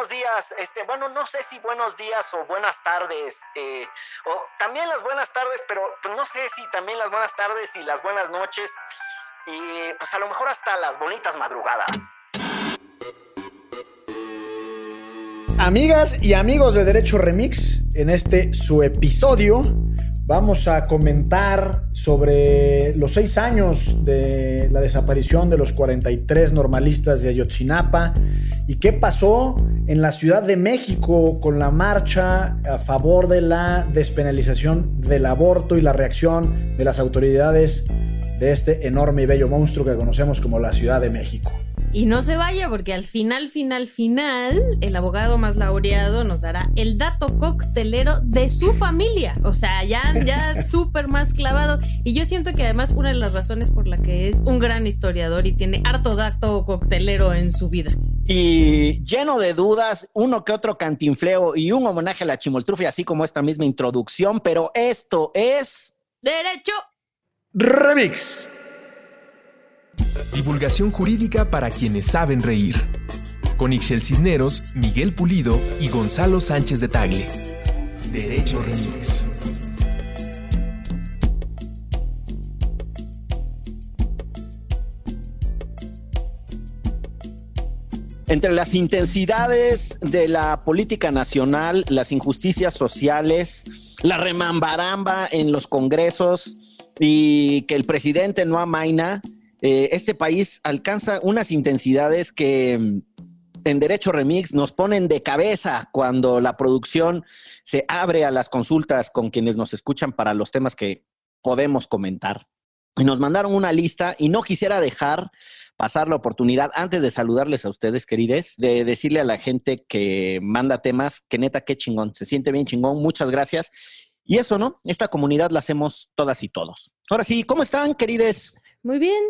buenos días. Este, bueno, no sé si buenos días o buenas tardes, eh, o también las buenas tardes, pero pues, no sé si también las buenas tardes y las buenas noches, y pues a lo mejor hasta las bonitas madrugadas. Amigas y amigos de Derecho Remix, en este su episodio vamos a comentar sobre los seis años de la desaparición de los 43 normalistas de Ayotzinapa y qué pasó en la Ciudad de México con la marcha a favor de la despenalización del aborto y la reacción de las autoridades de este enorme y bello monstruo que conocemos como la Ciudad de México. Y no se vaya porque al final, final, final, el abogado más laureado nos dará el dato coctelero de su familia. O sea, ya, ya súper más clavado. Y yo siento que además una de las razones por la que es un gran historiador y tiene harto dato coctelero en su vida. Y lleno de dudas, uno que otro cantinfleo y un homenaje a la chimoltrufia, así como esta misma introducción, pero esto es... Derecho. Remix. Divulgación jurídica para quienes saben reír. Con Ixel Cisneros, Miguel Pulido y Gonzalo Sánchez de Tagle. Derecho Remix. Entre las intensidades de la política nacional, las injusticias sociales, la remambaramba en los congresos y que el presidente no amaina, eh, este país alcanza unas intensidades que mm, en Derecho Remix nos ponen de cabeza cuando la producción se abre a las consultas con quienes nos escuchan para los temas que podemos comentar. Y nos mandaron una lista y no quisiera dejar pasar la oportunidad, antes de saludarles a ustedes, querides, de decirle a la gente que manda temas que neta, qué chingón, se siente bien chingón, muchas gracias. Y eso, ¿no? Esta comunidad la hacemos todas y todos. Ahora sí, ¿cómo están, querides? Muy bien.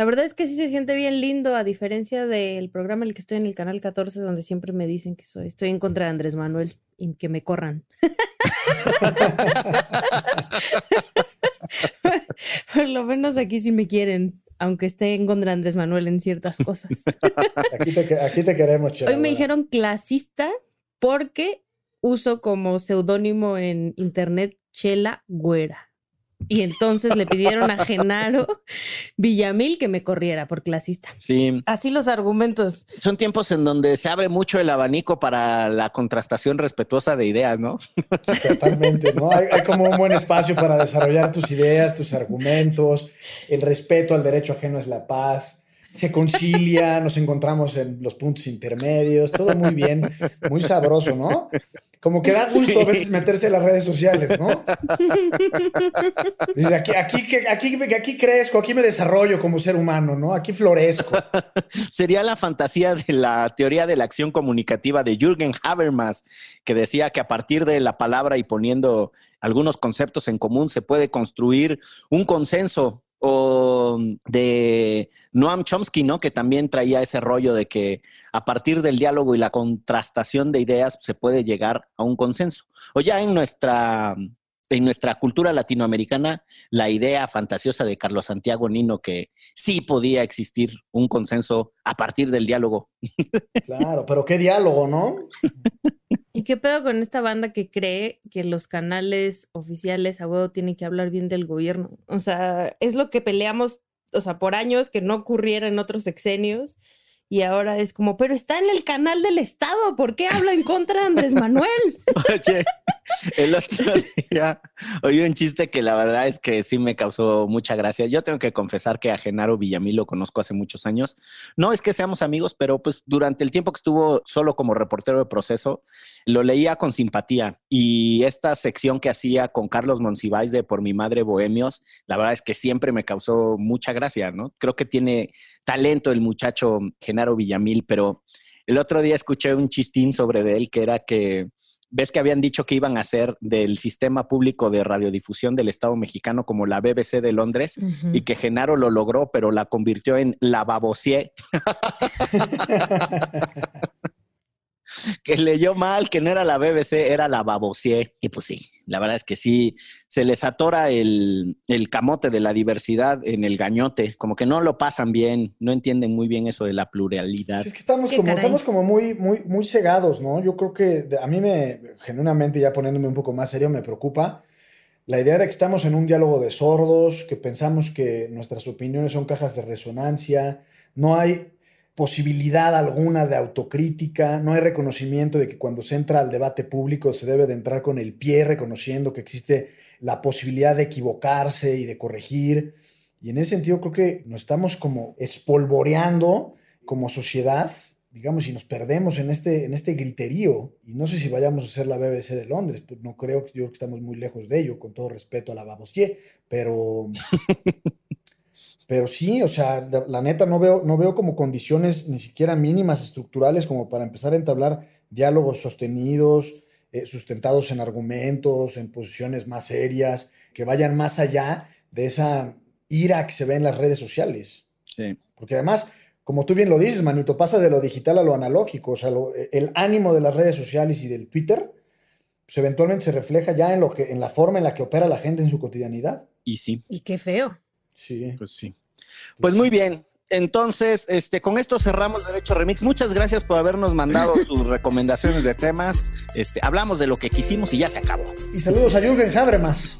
La verdad es que sí se siente bien lindo, a diferencia del programa en el que estoy en el canal 14, donde siempre me dicen que soy, estoy en contra de Andrés Manuel y que me corran. Por lo menos aquí sí me quieren, aunque esté en contra de Andrés Manuel en ciertas cosas. Aquí te, aquí te queremos, Hoy me dijeron clasista porque uso como seudónimo en internet Chela Güera. Y entonces le pidieron a Genaro Villamil que me corriera por clasista. Sí. Así los argumentos. Son tiempos en donde se abre mucho el abanico para la contrastación respetuosa de ideas, ¿no? Totalmente, ¿no? Hay, hay, como un buen espacio para desarrollar tus ideas, tus argumentos. El respeto al derecho ajeno es la paz. Se concilia, nos encontramos en los puntos intermedios, todo muy bien, muy sabroso, ¿no? Como que da gusto a veces meterse en las redes sociales, ¿no? Dice, aquí, aquí, aquí, aquí crezco, aquí me desarrollo como ser humano, ¿no? Aquí florezco. Sería la fantasía de la teoría de la acción comunicativa de Jürgen Habermas, que decía que a partir de la palabra y poniendo algunos conceptos en común se puede construir un consenso o de Noam Chomsky, ¿no? Que también traía ese rollo de que a partir del diálogo y la contrastación de ideas se puede llegar a un consenso. O ya en nuestra, en nuestra cultura latinoamericana, la idea fantasiosa de Carlos Santiago Nino que sí podía existir un consenso a partir del diálogo. Claro, pero qué diálogo, ¿no? ¿Y qué pedo con esta banda que cree que los canales oficiales a huevo tienen que hablar bien del gobierno? O sea, es lo que peleamos, o sea, por años que no ocurriera en otros sexenios. Y ahora es como, pero está en el canal del Estado, ¿por qué habla en contra de Andrés Manuel? Oye, el otro día oí un chiste que la verdad es que sí me causó mucha gracia. Yo tengo que confesar que a Genaro Villamil lo conozco hace muchos años. No es que seamos amigos, pero pues durante el tiempo que estuvo solo como reportero de proceso, lo leía con simpatía. Y esta sección que hacía con Carlos Monsiváis de Por mi madre Bohemios, la verdad es que siempre me causó mucha gracia, ¿no? Creo que tiene talento el muchacho Genaro Villamil, pero el otro día escuché un chistín sobre de él que era que ves que habían dicho que iban a hacer del sistema público de radiodifusión del Estado mexicano como la BBC de Londres uh -huh. y que Genaro lo logró, pero la convirtió en la babosier. que leyó mal, que no era la BBC, era la Babosier. Y pues sí, la verdad es que sí, se les atora el, camote de la diversidad en el gañote, como que no lo pasan bien, no entienden muy bien eso de la pluralidad. Es que estamos, como, estamos como muy, muy, muy cegados, ¿no? Yo creo que a mí me, genuinamente, ya poniéndome un poco más serio, me preocupa la idea de que estamos en un diálogo de sordos, que pensamos que nuestras opiniones son cajas de resonancia, no hay posibilidad alguna de autocrítica, no hay reconocimiento de que cuando se entra al debate público se debe de entrar con el pie reconociendo que existe la posibilidad de equivocarse y de corregir. Y en ese sentido creo que nos estamos como espolvoreando como sociedad, digamos, y nos perdemos en este, en este griterío. Y no sé si vayamos a ser la BBC de Londres, pues no creo, yo creo que estamos muy lejos de ello, con todo respeto a la Babosier, pero... Pero sí, o sea, la, neta no veo, no veo como condiciones ni siquiera mínimas estructurales como para empezar a entablar diálogos sostenidos, eh, sustentados en argumentos, en posiciones más serias, que vayan más allá de esa ira que se ve en las redes sociales. Sí. Porque además, como tú bien lo dices, manito, pasa de lo digital a lo analógico. O sea, el ánimo de las redes sociales y del Twitter, pues eventualmente se refleja ya en, lo que, en la forma en la que opera la gente en su cotidianidad. Y sí. Y qué feo. Sí. Pues sí. Pues muy bien. Entonces, este, con esto cerramos Derecho Remix. Muchas gracias por habernos mandado sus recomendaciones de temas. Este, hablamos de lo que quisimos y ya se acabó. Y saludos a Jürgen Habermas.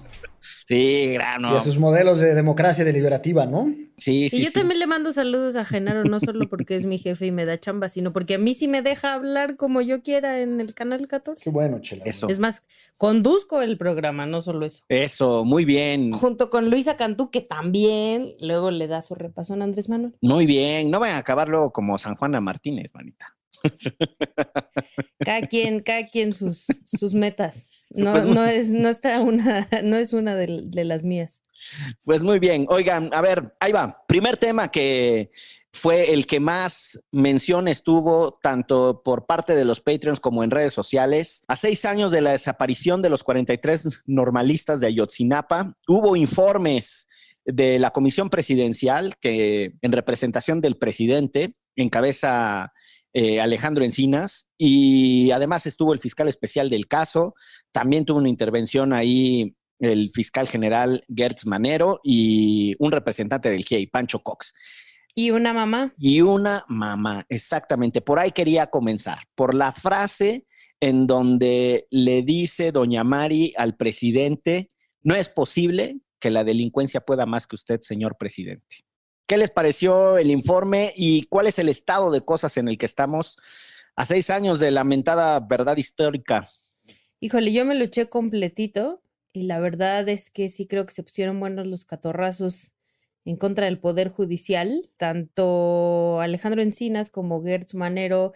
Sí, grano. Y a sus modelos de democracia deliberativa, ¿no? Sí, sí. Y yo también le mando saludos a Genaro, no solo porque es mi jefe y me da chamba, sino porque a mí sí me deja hablar como yo quiera en el canal 14. Qué bueno, chela. Eso. Es más, conduzco el programa, no solo eso. Eso, muy bien. Junto con Luisa Cantú, que también luego le da su repasón a Andrés Manuel. Muy bien. No vayan a acabar luego como San Juana Martínez, manita. Cada quien, cada quien sus, sus metas. No, pues no es, no está una, no es una de, de, las mías. Pues muy bien. Oigan, a ver, ahí va. Primer tema que fue el que más menciones tuvo tanto por parte de los Patreons como en redes sociales. A seis años de la desaparición de los 43 normalistas de Ayotzinapa, hubo informes de la comisión presidencial que en representación del presidente encabeza eh, Alejandro Encinas, y además estuvo el fiscal especial del caso, también tuvo una intervención ahí el fiscal general Gertz Manero y un representante del GIEI, Pancho Cox. Y una mamá. Y una mamá, exactamente. Por ahí quería comenzar, por la frase en donde le dice doña Mari al presidente, no es posible que la delincuencia pueda más que usted, señor presidente. ¿Qué les pareció el informe y cuál es el estado de cosas en el que estamos a seis años de lamentada verdad histórica? Híjole, yo me luché completito y la verdad es que sí creo que se pusieron buenos los catorrazos en contra del Poder Judicial. Tanto Alejandro Encinas como Gertz Manero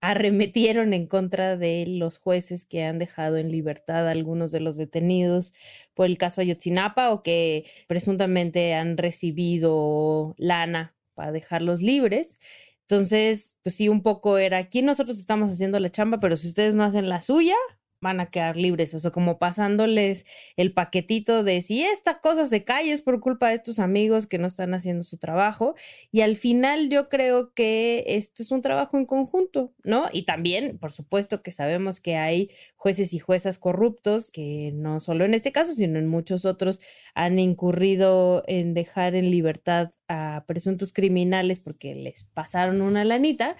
arremetieron en contra de los jueces que han dejado en libertad a algunos de los detenidos por el caso Ayotzinapa o que presuntamente han recibido lana para dejarlos libres. Entonces, pues sí, un poco era, aquí nosotros estamos haciendo la chamba, pero si ustedes no hacen la suya, van a quedar libres, o sea, como pasándoles el paquetito de si esta cosa se cae es por culpa de estos amigos que no están haciendo su trabajo y al final yo creo que esto es un trabajo en conjunto, ¿no? Y también, por supuesto que sabemos que hay jueces y juezas corruptos que no solo en este caso, sino en muchos otros han incurrido en dejar en libertad a presuntos criminales porque les pasaron una lanita,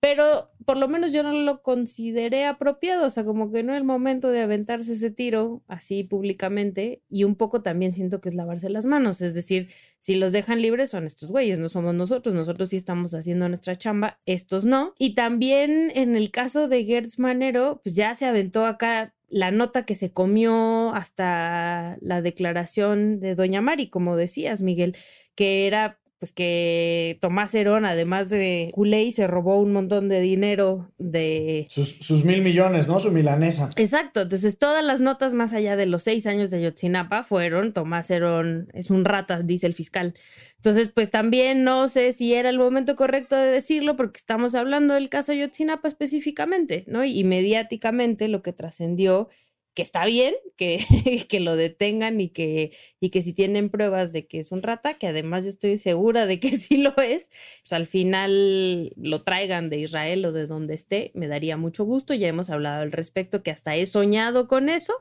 pero por lo menos yo no lo consideré apropiado, o sea, como que no es el momento de aventarse ese tiro así públicamente y un poco también siento que es lavarse las manos, es decir, si los dejan libres son estos güeyes, no somos nosotros, nosotros sí estamos haciendo nuestra chamba, estos no. Y también en el caso de Gertz Manero, pues ya se aventó acá la nota que se comió hasta la declaración de Doña Mari, como decías, Miguel, que era pues que Tomás Herón, además de Culey, se robó un montón de dinero de... Sus, mil millones, ¿no? Su milanesa. Exacto, entonces todas las notas más allá de los seis años de Ayotzinapa fueron, Tomás Herón es un rata, dice el fiscal. Entonces, pues también no sé si era el momento correcto de decirlo porque estamos hablando del caso Ayotzinapa específicamente, ¿no? Y mediáticamente lo que trascendió que está bien, que, que lo detengan y que, y que si tienen pruebas de que es un rata, que además yo estoy segura de que sí lo es, pues al final lo traigan de Israel o de donde esté, me daría mucho gusto. Ya hemos hablado al respecto, que hasta he soñado con eso.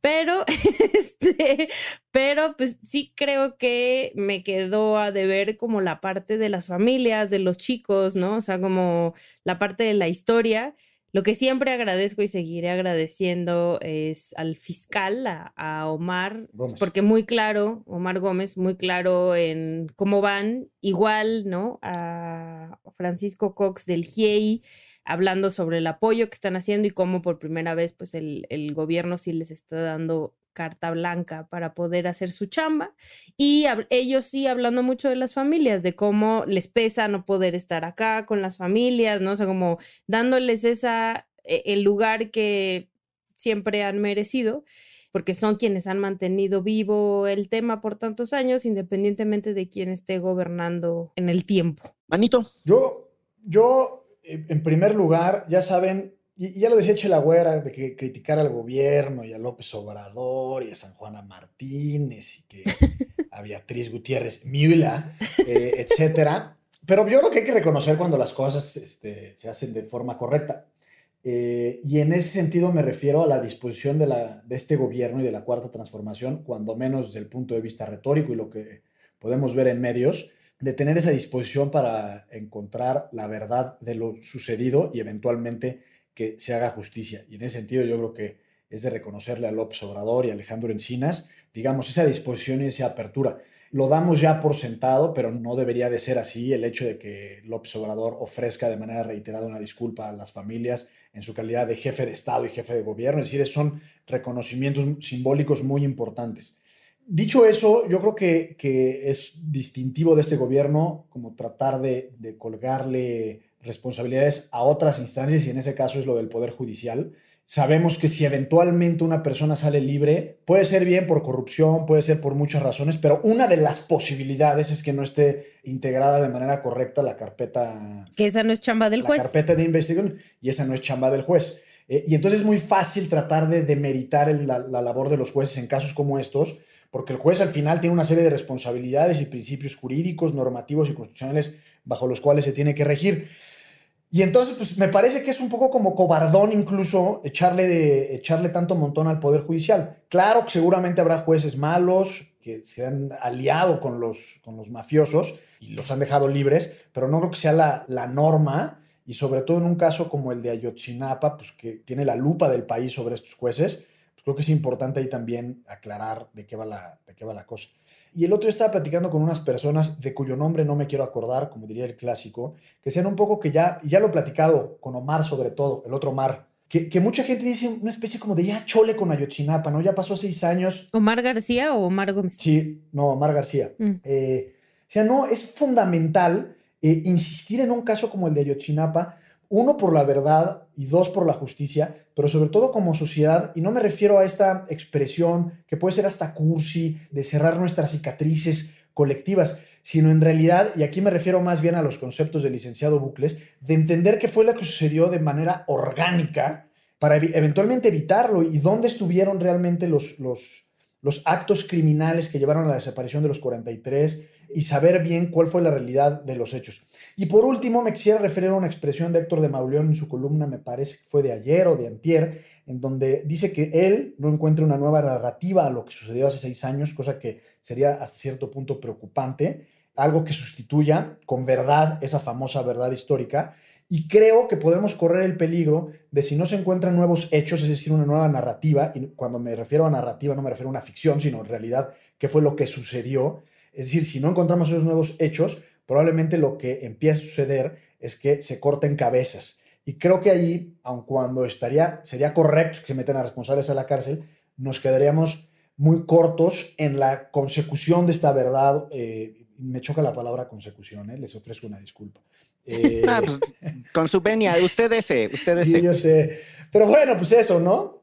Pero, este, pero pues sí creo que me quedó a deber como la parte de las familias, de los chicos, ¿no? O sea, como la parte de la historia lo que siempre agradezco y seguiré agradeciendo es al fiscal, a, Omar, porque muy claro, Omar Gómez, muy claro en cómo van, igual, ¿no? A Francisco Cox del GIEI, hablando sobre el apoyo que están haciendo y cómo por primera vez, pues el, el gobierno sí les está dando carta blanca para poder hacer su chamba. Y ellos sí hablando mucho de las familias, de cómo les pesa no poder estar acá con las familias, ¿no? O sea, como dándoles esa, e, el lugar que siempre han merecido porque son quienes han mantenido vivo el tema por tantos años, independientemente de quién esté gobernando en el tiempo. Manito. Yo, yo, en primer lugar, ya saben, y, ya lo decía Chelagüera, de que criticar al gobierno y a López Obrador y a San Juana Martínez y que a Beatriz Gutiérrez Miula, eh, etcétera. Pero yo creo que hay que reconocer cuando las cosas este, se hacen de forma correcta. Eh, y en ese sentido me refiero a la disposición de, la, de este gobierno y de la cuarta transformación, cuando menos desde el punto de vista retórico y lo que podemos ver en medios, de tener esa disposición para encontrar la verdad de lo sucedido y eventualmente que se haga justicia. Y en ese sentido yo creo que es de reconocerle a López Obrador y a Alejandro Encinas, digamos, esa disposición y esa apertura. Lo damos ya por sentado, pero no debería de ser así el hecho de que López Obrador ofrezca de manera reiterada una disculpa a las familias en su calidad de jefe de Estado y jefe de gobierno. Es decir, son reconocimientos simbólicos muy importantes. Dicho eso, yo creo que, que es distintivo de este gobierno como tratar de, de colgarle responsabilidades a otras instancias y en ese caso es lo del Poder Judicial. Sabemos que si eventualmente una persona sale libre, puede ser bien por corrupción, puede ser por muchas razones, pero una de las posibilidades es que no esté integrada de manera correcta la carpeta. Que esa no es chamba del juez. La carpeta de investigación y esa no es chamba del juez. Eh, y entonces es muy fácil tratar de demeritar la, la labor de los jueces en casos como estos, porque el juez al final tiene una serie de responsabilidades y principios jurídicos, normativos y constitucionales bajo los cuales se tiene que regir. Y entonces, pues me parece que es un poco como cobardón incluso echarle, echarle tanto montón al Poder Judicial. Claro que seguramente habrá jueces malos que se han aliado con los, con los mafiosos y los han dejado libres, pero no creo que sea la, la norma y sobre todo en un caso como el de Ayotzinapa, pues que tiene la lupa del país sobre estos jueces, creo que es importante ahí también aclarar de qué va la, de qué va la cosa. Y el otro estaba platicando con unas personas de cuyo nombre no me quiero acordar, como diría el clásico, que sean un poco que ya, ya lo he platicado con Omar sobre todo, el otro Omar, que, que, mucha gente dice una especie como de ya chole con Ayotzinapa, ¿no? Ya pasó seis años. ¿Omar García o Omar Gómez? Sí, no, Omar García. Mm. Eh, o sea, no, es fundamental eh, insistir en un caso como el de Ayotzinapa, uno por la verdad y dos por la justicia, pero sobre todo como sociedad, y no me refiero a esta expresión que puede ser hasta cursi, de cerrar nuestras cicatrices colectivas, sino en realidad, y aquí me refiero más bien a los conceptos del licenciado Bucles, de entender qué fue lo que sucedió de manera orgánica para eventualmente evitarlo y dónde estuvieron realmente los, los, los actos criminales que llevaron a la desaparición de los 43 y saber bien cuál fue la realidad de los hechos. Y por último, me quisiera referir a una expresión de Héctor de Mauleón en su columna, me parece que fue de ayer o de antier, en donde dice que él no encuentra una nueva narrativa a lo que sucedió hace seis años, cosa que sería hasta cierto punto preocupante, algo que sustituya con verdad esa famosa verdad histórica. Y creo que podemos correr el peligro de si no se encuentran nuevos hechos, es decir, una nueva narrativa, y cuando me refiero a narrativa no me refiero a una ficción, sino en realidad qué fue lo que sucedió, es decir, si no encontramos esos nuevos hechos, probablemente lo que empiece a suceder es que se corten cabezas. Y creo que ahí, aun cuando estaría, sería correcto que se metan a responsables a la cárcel, nos quedaríamos muy cortos en la consecución de esta verdad. Eh, me choca la palabra consecución, ¿eh? les ofrezco una disculpa. Eh, ah, pues, con su venia, usted ese, usted ese. Sí, yo sé. Pero bueno, pues eso, ¿no?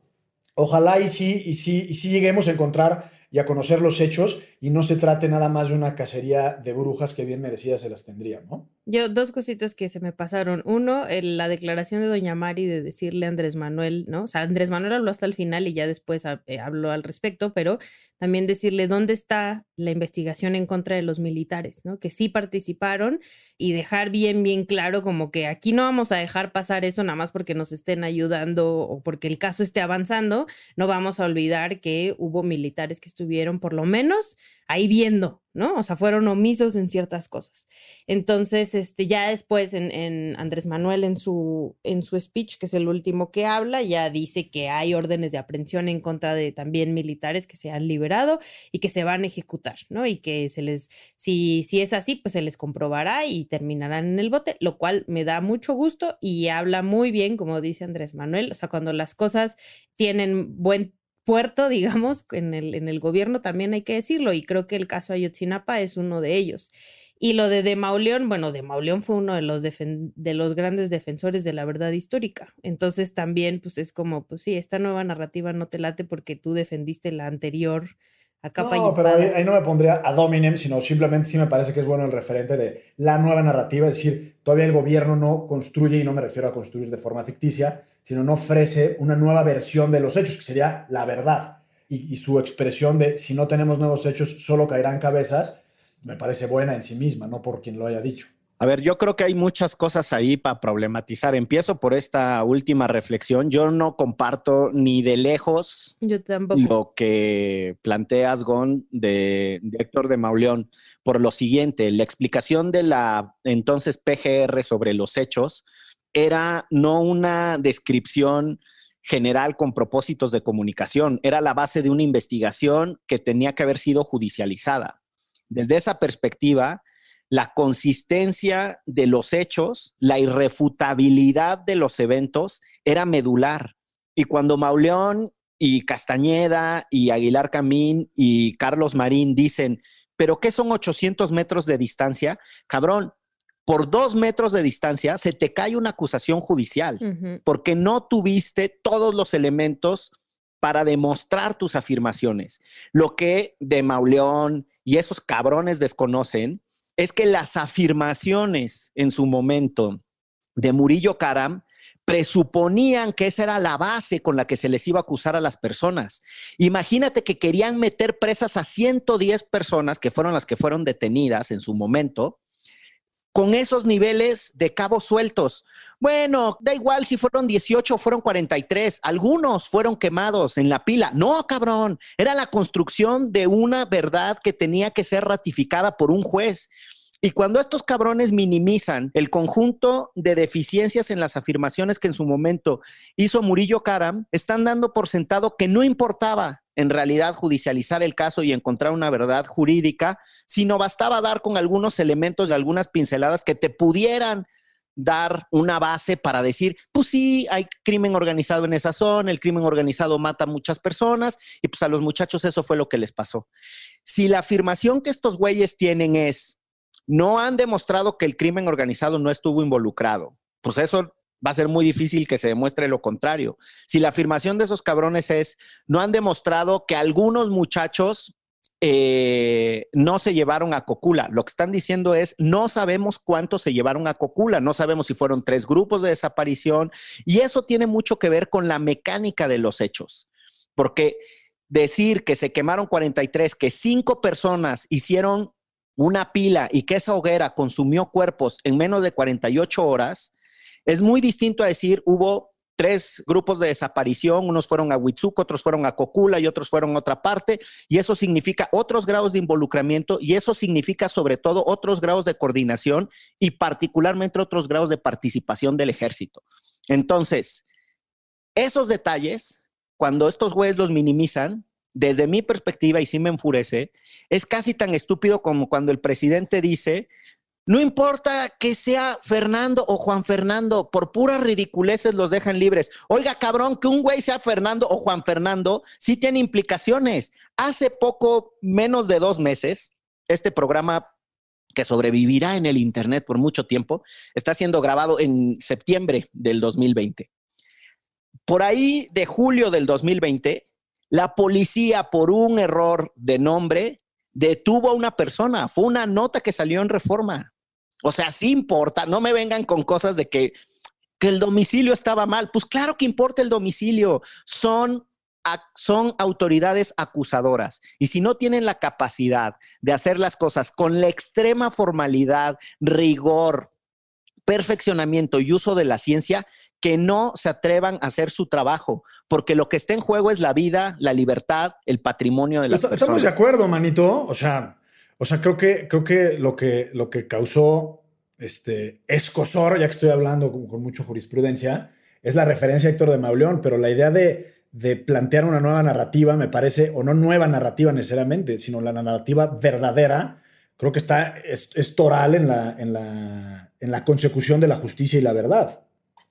Ojalá y sí, y sí, y sí lleguemos a encontrar y a conocer los hechos y no se trate nada más de una cacería de brujas que bien merecidas se las tendrían, ¿no? Yo, dos cositas que se me pasaron. Uno, la declaración de Doña Mari de decirle a Andrés Manuel, ¿no? O sea, Andrés Manuel habló hasta el final y ya después eh, habló al respecto, pero también decirle dónde está la investigación en contra de los militares, ¿no? Que sí participaron y dejar bien, bien claro como que aquí no vamos a dejar pasar eso nada más porque nos estén ayudando o porque el caso esté avanzando. No vamos a olvidar que hubo militares que estuvieron por lo menos ahí viendo, ¿no? O sea, fueron omisos en ciertas cosas. Entonces, este, ya después en, Andrés Manuel en su, en su speech, que es el último que habla, ya dice que hay órdenes de aprehensión en contra de también militares que se han liberado y que se van a ejecutar, ¿no? Y que se les, si, si es así, pues se les comprobará y terminarán en el bote, lo cual me da mucho gusto y habla muy bien, como dice Andrés Manuel, o sea, cuando las cosas tienen buen puerto, digamos, en el, en el gobierno también hay que decirlo, y creo que el caso Ayotzinapa es uno de ellos. Y lo de De Mauleón, bueno, De Mauleón fue uno de los, de los grandes defensores de la verdad histórica. Entonces también, pues es como, pues sí, esta nueva narrativa no te late porque tú defendiste la anterior a capa no, pero ahí, no me pondría a dominem, sino simplemente sí me parece que es bueno el referente de la nueva narrativa, es decir, todavía el gobierno no construye, y no me refiero a construir de forma ficticia, sino no ofrece una nueva versión de los hechos, que sería la verdad. Y, su expresión de si no tenemos nuevos hechos, solo caerán cabezas, me parece buena en sí misma, no por quien lo haya dicho. A ver, yo creo que hay muchas cosas ahí para problematizar. Empiezo por esta última reflexión. Yo no comparto ni de lejos lo que planteas, Gon, de, de, Héctor de Mauleón, por lo siguiente, la explicación de la entonces PGR sobre los hechos era no una descripción general con propósitos de comunicación, era la base de una investigación que tenía que haber sido judicializada. Desde esa perspectiva, la consistencia de los hechos, la irrefutabilidad de los eventos era medular. Y cuando Mauleón y Castañeda y Aguilar Camín y Carlos Marín dicen, pero ¿qué son 800 metros de distancia? Cabrón, por dos metros de distancia se te cae una acusación judicial porque no tuviste todos los elementos para demostrar tus afirmaciones. Lo que de Mauleón y esos cabrones desconocen es que las afirmaciones en su momento de Murillo Karam presuponían que esa era la base con la que se les iba a acusar a las personas. Imagínate que querían meter presas a 110 personas, que fueron las que fueron detenidas en su momento, con esos niveles de cabos sueltos. Bueno, da igual si fueron 18 o fueron 43, algunos fueron quemados en la pila. No, cabrón, era la construcción de una verdad que tenía que ser ratificada por un juez. Y cuando estos cabrones minimizan el conjunto de deficiencias en las afirmaciones que en su momento hizo Murillo Karam, están dando por sentado que no importaba en realidad judicializar el caso y encontrar una verdad jurídica, sino bastaba dar con algunos elementos y algunas pinceladas que te pudieran dar una base para decir, pues sí, hay crimen organizado en esa zona, el crimen organizado mata a muchas personas y pues a los muchachos eso fue lo que les pasó. Si la afirmación que estos güeyes tienen es, no han demostrado que el crimen organizado no estuvo involucrado. Pues eso va a ser muy difícil que se demuestre lo contrario. Si la afirmación de esos cabrones es, no han demostrado que algunos muchachos eh, no se llevaron a Cocula. Lo que están diciendo es, no sabemos cuántos se llevaron a Cocula, no sabemos si fueron tres grupos de desaparición, y eso tiene mucho que ver con la mecánica de los hechos, porque decir que se quemaron 43, que cinco personas hicieron una pila y que esa hoguera consumió cuerpos en menos de 48 horas, es muy distinto a decir hubo tres grupos de desaparición, unos fueron a Huitzuco, otros fueron a Cocula y otros fueron a otra parte, y eso significa otros grados de involucramiento y eso significa sobre todo otros grados de coordinación y particularmente otros grados de participación del ejército. Entonces, esos detalles, cuando estos güeyes los minimizan, desde mi perspectiva, y sí me enfurece, es casi tan estúpido como cuando el presidente dice, no importa que sea Fernando o Juan Fernando, por puras ridiculeces los dejan libres. Oiga, cabrón, que un güey sea Fernando o Juan Fernando sí tiene implicaciones. Hace poco, menos de dos meses, este programa que sobrevivirá en el Internet por mucho tiempo, está siendo grabado en septiembre del 2020. Por ahí de julio del 2020, La policía, por un error de nombre, detuvo a una persona. Fue una nota que salió en reforma. O sea, sí importa. No me vengan con cosas de que, que el domicilio estaba mal. Pues claro que importa el domicilio. Son son autoridades acusadoras y si no tienen la capacidad de hacer las cosas con la extrema formalidad, rigor, perfeccionamiento y uso de la ciencia, que no se atrevan a hacer su trabajo, porque lo que está en juego es la vida, la libertad, el patrimonio de las personas. Estamos de acuerdo, manito. O sea, o sea, creo que, creo que lo que lo que causó este escosor, ya que estoy hablando con, mucho jurisprudencia, es la referencia a Héctor de Mauleón, pero la idea de de plantear una nueva narrativa, me parece, o no nueva narrativa necesariamente, sino la narrativa verdadera, creo que está, es, toral en la, en, la, en la consecución de la justicia y la verdad.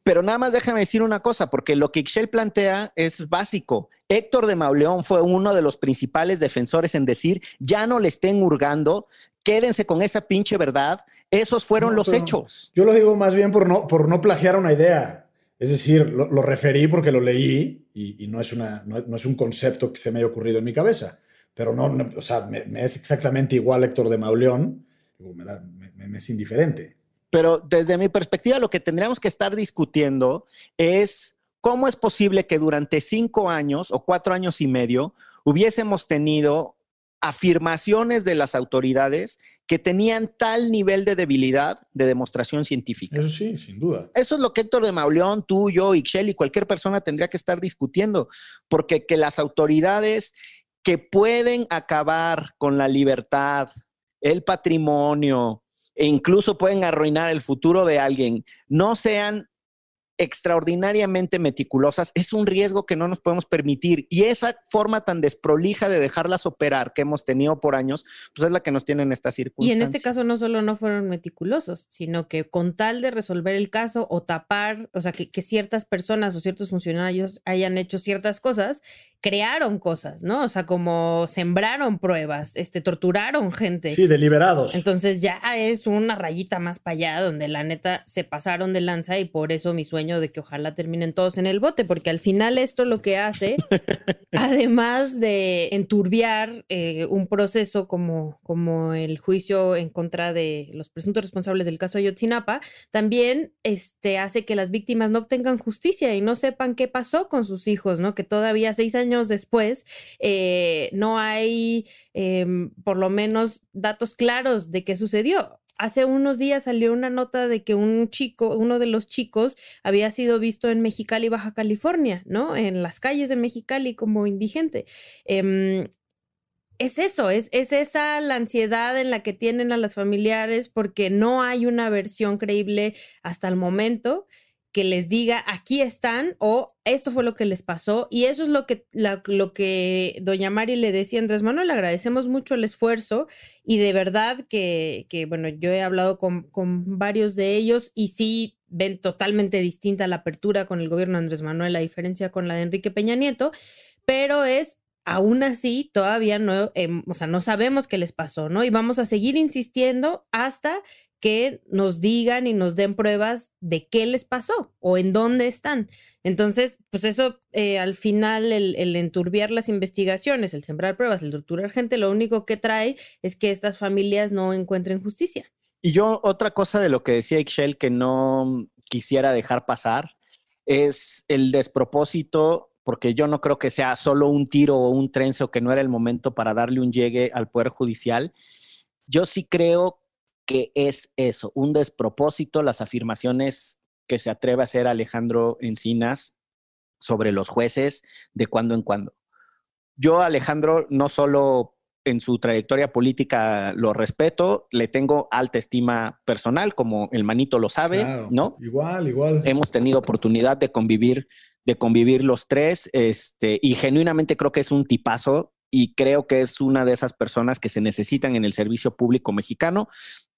Pero nada más déjame decir una cosa, porque lo que Ixchel plantea es básico. Héctor de Mauleón fue uno de los principales defensores en decir, ya no le estén hurgando, quédense con esa pinche verdad. Esos fueron los hechos. Yo lo digo más bien por no, por no plagiar una idea. Es decir, lo, referí porque lo leí y, no, es una, no, es un concepto que se me haya ocurrido en mi cabeza. Pero no, o sea, me, es exactamente igual Héctor de Mauleón. Me, me es indiferente. Pero desde mi perspectiva, lo que tendríamos que estar discutiendo es cómo es posible que durante cinco años o cuatro años y medio hubiésemos tenido afirmaciones de las autoridades que tenían tal nivel de debilidad de demostración científica. Eso sí, sin duda. Eso es lo que Héctor de Mauleón, tú, yo, Ixchel y cualquier persona tendría que estar discutiendo, porque que las autoridades que pueden acabar con la libertad, el patrimonio e incluso pueden arruinar el futuro de alguien, no sean extraordinariamente meticulosas, es un riesgo que no nos podemos permitir. Y esa forma tan desprolija de dejarlas operar que hemos tenido por años, pues es la que nos tiene en esta circunstancia. Y en este caso no solo no fueron meticulosos, sino que con tal de resolver el caso o tapar, o sea, que, que ciertas personas o ciertos funcionarios hayan hecho ciertas cosas, crearon cosas, ¿no? O sea, como sembraron pruebas, este, torturaron gente. Sí, deliberados. Entonces ya es una rayita más para allá donde la neta se pasaron de lanza y por eso mi sueño de que ojalá terminen todos en el bote, porque al final esto lo que hace, además de enturbiar eh, un proceso como, como el juicio en contra de los presuntos responsables del caso Ayotzinapa, también este, hace que las víctimas no obtengan justicia y no sepan qué pasó con sus hijos, ¿no? Que todavía seis años después eh, no hay em, por lo menos datos claros de qué sucedió hace unos días salió una nota de que un chico, uno de los chicos, había sido visto en Mexicali, Baja California, ¿no? En las calles de Mexicali como indigente. Em, es eso, es, es esa la ansiedad en la que tienen a las familiares porque no hay una versión creíble hasta el momento que les diga aquí están o esto fue lo que les pasó y eso es lo que, lo que doña Mari le decía a Andrés Manuel, agradecemos mucho el esfuerzo y de verdad que, que bueno, yo he hablado con, con, varios de ellos y sí ven totalmente distinta la apertura con el gobierno de Andrés Manuel, la diferencia con la de Enrique Peña Nieto, pero es aún así todavía no, em, o sea, no sabemos qué les pasó, ¿no? Y vamos a seguir insistiendo hasta que nos digan y nos den pruebas de qué les pasó o en dónde están. Entonces, pues eso eh, al final, el, el, enturbiar las investigaciones, el sembrar pruebas, el torturar gente, lo único que trae es que estas familias no encuentren justicia. Y yo, otra cosa de lo que decía Ixchel que no quisiera dejar pasar es el despropósito, porque yo no creo que sea solo un tiro o un trenzo que no era el momento para darle un llegue al Poder Judicial. Yo sí creo que es eso, un despropósito, las afirmaciones que se atreve a hacer Alejandro Encinas sobre los jueces de cuando en cuando. Yo, Alejandro, no solo en su trayectoria política lo respeto, le tengo alta estima personal, como el manito lo sabe, ¿no? Igual, igual. Hemos tenido oportunidad de convivir, de convivir los tres, este, y genuinamente creo que es un tipazo y creo que es una de esas personas que se necesitan en el servicio público mexicano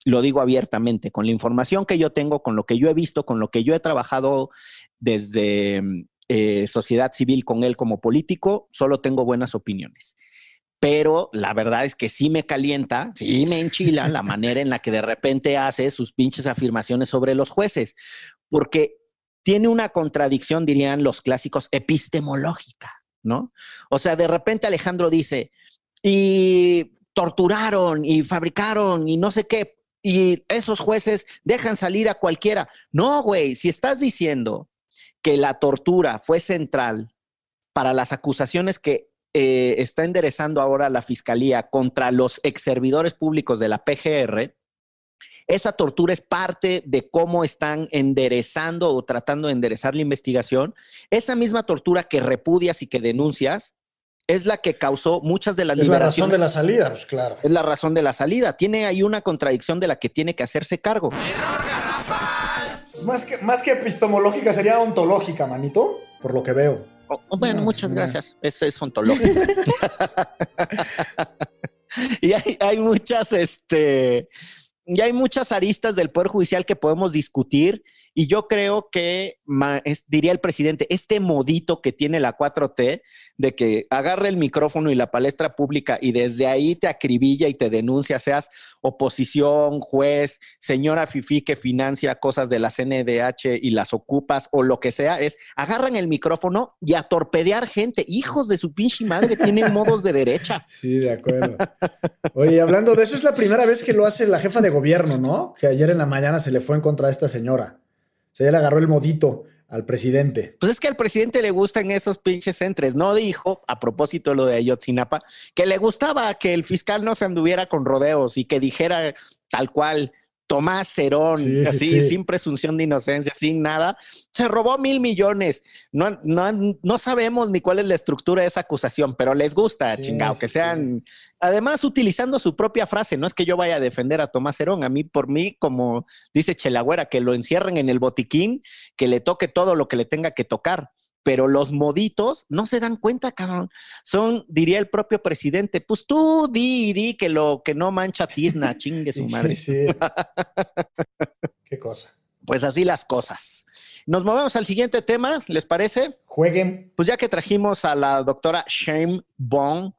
lo digo abiertamente, con la información que yo tengo, con lo que yo he visto, con lo que yo he trabajado desde eh, sociedad civil con él como político, solo tengo buenas opiniones. Pero la verdad es que sí me calienta, sí me enchila la manera en la que de repente hace sus pinches afirmaciones sobre los jueces, porque tiene una contradicción, dirían los clásicos, epistemológica. ¿no? O sea, de repente Alejandro dice, y torturaron y fabricaron y no sé qué, y esos jueces dejan salir a cualquiera. No, güey, si estás diciendo que la tortura fue central para las acusaciones que eh, está enderezando ahora la fiscalía contra los ex servidores públicos de la PGR, esa tortura es parte de cómo están enderezando o tratando de enderezar la investigación. Esa misma tortura que repudias y que denuncias es la que causó muchas de las Es la razón de la salida, pues claro. Es la razón de la salida. Tiene ahí una contradicción de la que tiene que hacerse cargo. Pues más, que, más que epistemológica, sería ontológica, manito, por lo que veo. Oh, oh, bueno, No, muchas pues, gracias. Eso es ontológico. y hay, hay muchas, este, y hay muchas aristas del Poder Judicial que podemos discutir. Y yo creo que, diría el presidente, este modito que tiene la 4T de que agarra el micrófono y la palestra pública y desde ahí te acribilla y te denuncia, seas oposición, juez, señora Fifi que financia cosas de la CNDH y las ocupas o lo que sea, es agarran el micrófono y a torpedear gente. Hijos de su pinche madre, tienen modos de derecha. Sí, de acuerdo. Oye, hablando de eso, es la primera vez que lo hace la jefa de gobierno, ¿no? Que ayer en la mañana se le fue en contra de esta señora. Sea, ella le agarró el modito al presidente. Pues es que al presidente le gustan esos pinches entres. No dijo, a propósito de lo de Ayotzinapa, que le gustaba que el fiscal no se anduviera con rodeos y que dijera tal cual. Tomás Cerón, Sí, sí, así, sí. sin presunción de inocencia, sin nada, se robó mil millones. No, no, no sabemos ni cuál es la estructura de esa acusación, pero les gusta, chingado, que sean, además utilizando su propia frase. No es que yo vaya a defender a Tomás Cerón, a mí, por mí, como dice Chelagüera, que lo encierren en el botiquín, que le toque todo lo que le tenga que tocar. Pero los moditos no se dan cuenta, cabrón. Son, diría el propio presidente, pues tú di, di que lo que no mancha tizna, chingue su madre. Sí. Qué cosa. Pues así las cosas. Nos movemos al siguiente tema, ¿les parece? Jueguen. Pues ya que trajimos a la doctora Shame Bond,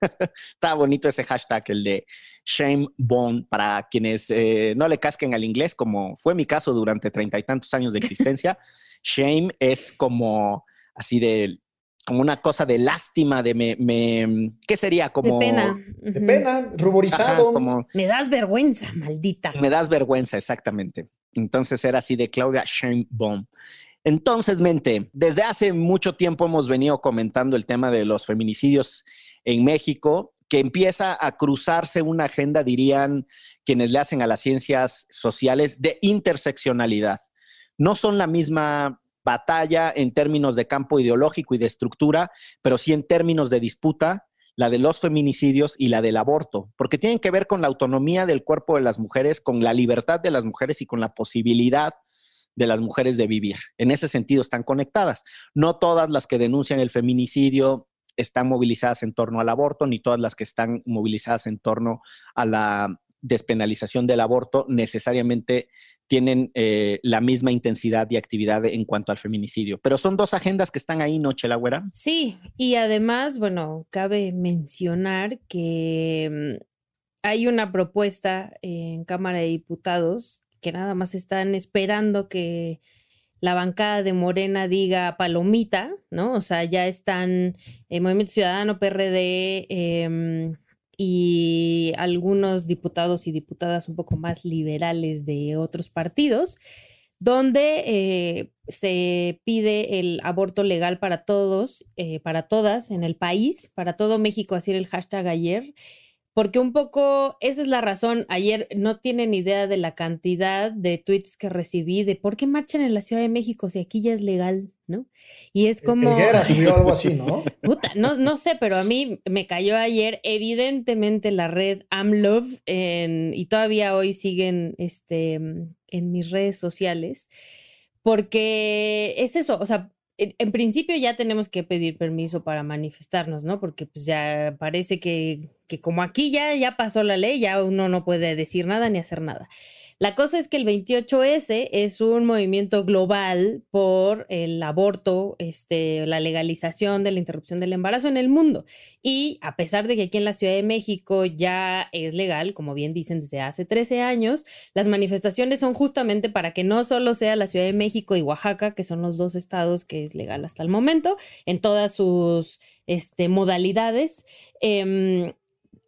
está bonito ese hashtag, el de Shame Bond, para quienes eh, no le casquen al inglés, como fue mi caso durante treinta y tantos años de existencia. Shame es como así de, como una cosa de lástima, de me, me ¿qué sería? Como, de pena. De pena, Ajá, ruborizado. como Me das vergüenza, maldita. me das vergüenza, exactamente. Entonces era así de Claudia Sheinbaum. Entonces, mente, desde hace mucho tiempo hemos venido comentando el tema de los feminicidios en México, que empieza a cruzarse una agenda, dirían quienes le hacen a las ciencias sociales, de interseccionalidad. No son la misma batalla en términos de campo ideológico y de estructura, pero sí en términos de disputa, la de los feminicidios y la del aborto, porque tienen que ver con la autonomía del cuerpo de las mujeres, con la libertad de las mujeres y con la posibilidad de las mujeres de vivir. En ese sentido están conectadas. No todas las que denuncian el feminicidio están movilizadas en torno al aborto, ni todas las que están movilizadas en torno a la despenalización del aborto necesariamente tienen eh, la misma intensidad y actividad en cuanto al feminicidio. Pero son dos agendas que están ahí, ¿no, Chela Güera? Sí, y además, bueno, cabe mencionar que mm, hay una propuesta en Cámara de Diputados que nada más están esperando que la bancada de Morena diga palomita, ¿no? O sea, ya están eh, Movimiento Ciudadano, PRD em, y algunos diputados y diputadas un poco más liberales de otros partidos donde eh, se pide el aborto legal para todos, eh, para todas en el país, para todo México, así el hashtag ayer, porque un poco esa es la razón. Ayer no tienen idea de la cantidad de tweets que recibí de por qué marchan en la Ciudad de México si aquí ya es legal, ¿no? Y es como... Helguera subió algo así, ¿no? Puta, no, no sé, pero a mí me cayó ayer evidentemente la red AmLove en- y todavía hoy siguen este, en mis redes sociales, porque es eso, o sea, en, principio ya tenemos que pedir permiso para manifestarnos, ¿no? Porque pues ya parece que, que como aquí ya, ya pasó la ley, ya uno no puede decir nada ni hacer nada. La cosa es que el 28S es un movimiento global por el aborto, este, la legalización de la interrupción del embarazo en el mundo. Y a pesar de que aquí en la Ciudad de México ya es legal, como bien dicen desde hace 13 años, las manifestaciones son justamente para que no solo sea la Ciudad de México y Oaxaca, que son los dos estados que es legal hasta el momento, en todas sus este, modalidades. Em,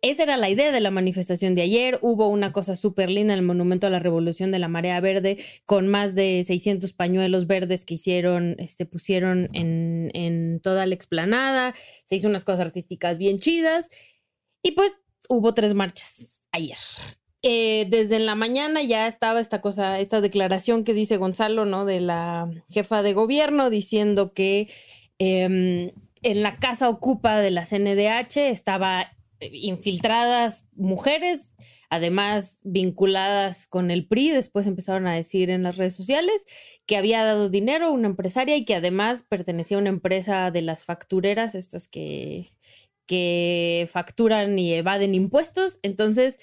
esa era la idea de la manifestación de ayer. Hubo una cosa súper linda en el Monumento a la Revolución de la Marea Verde, con más de 600 pañuelos verdes que hicieron, este, pusieron en, toda la explanada. Se hizo unas cosas artísticas bien chidas. Y pues hubo tres marchas ayer. Eh, desde la mañana ya estaba esta cosa, esta declaración que dice Gonzalo, ¿no? De la jefa de gobierno diciendo que em, en la casa ocupa de la CNDH estaba infiltradas mujeres, además vinculadas con el PRI, después empezaron a decir en las redes sociales que había dado dinero a una empresaria y que además pertenecía a una empresa de las factureras, estas que, que facturan y evaden impuestos. Entonces,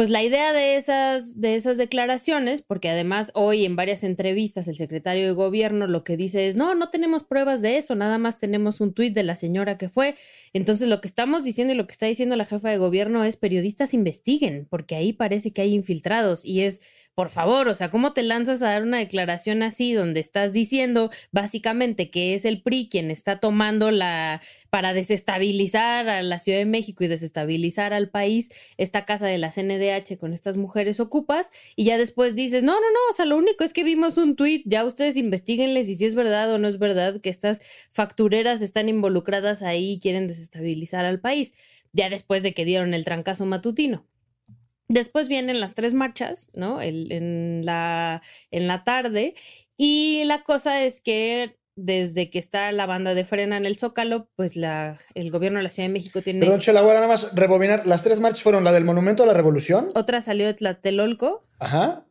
pues la idea de esas, de esas declaraciones, porque además hoy en varias entrevistas el secretario de gobierno lo que dice es, no, no tenemos pruebas de eso, nada más tenemos un tuit de la señora que fue. Entonces lo que estamos diciendo y lo que está diciendo la jefa de gobierno es periodistas investiguen, porque ahí parece que hay infiltrados y es por favor, o sea, ¿cómo te lanzas a dar una declaración así donde estás diciendo básicamente que es el PRI quien está tomando la para desestabilizar a la Ciudad de México y desestabilizar al país esta casa de la CNDH con estas mujeres ocupas y ya después dices, no, no, no, o sea, lo único es que vimos un tuit, ya ustedes investiguenles si es verdad o no es verdad que estas factureras están involucradas ahí y quieren desestabilizar al país, ya después de que dieron el trancazo matutino. Después vienen las tres marchas, ¿no? en, la, en la tarde. Y la cosa es que desde que está la banda de frena en el Zócalo, pues la, el gobierno de la Ciudad de México tiene... Perdón, Chela, nada más rebobinar. Las tres marchas fueron la del Monumento a la Revolución. Otra salió de Tlatelolco. Ajá.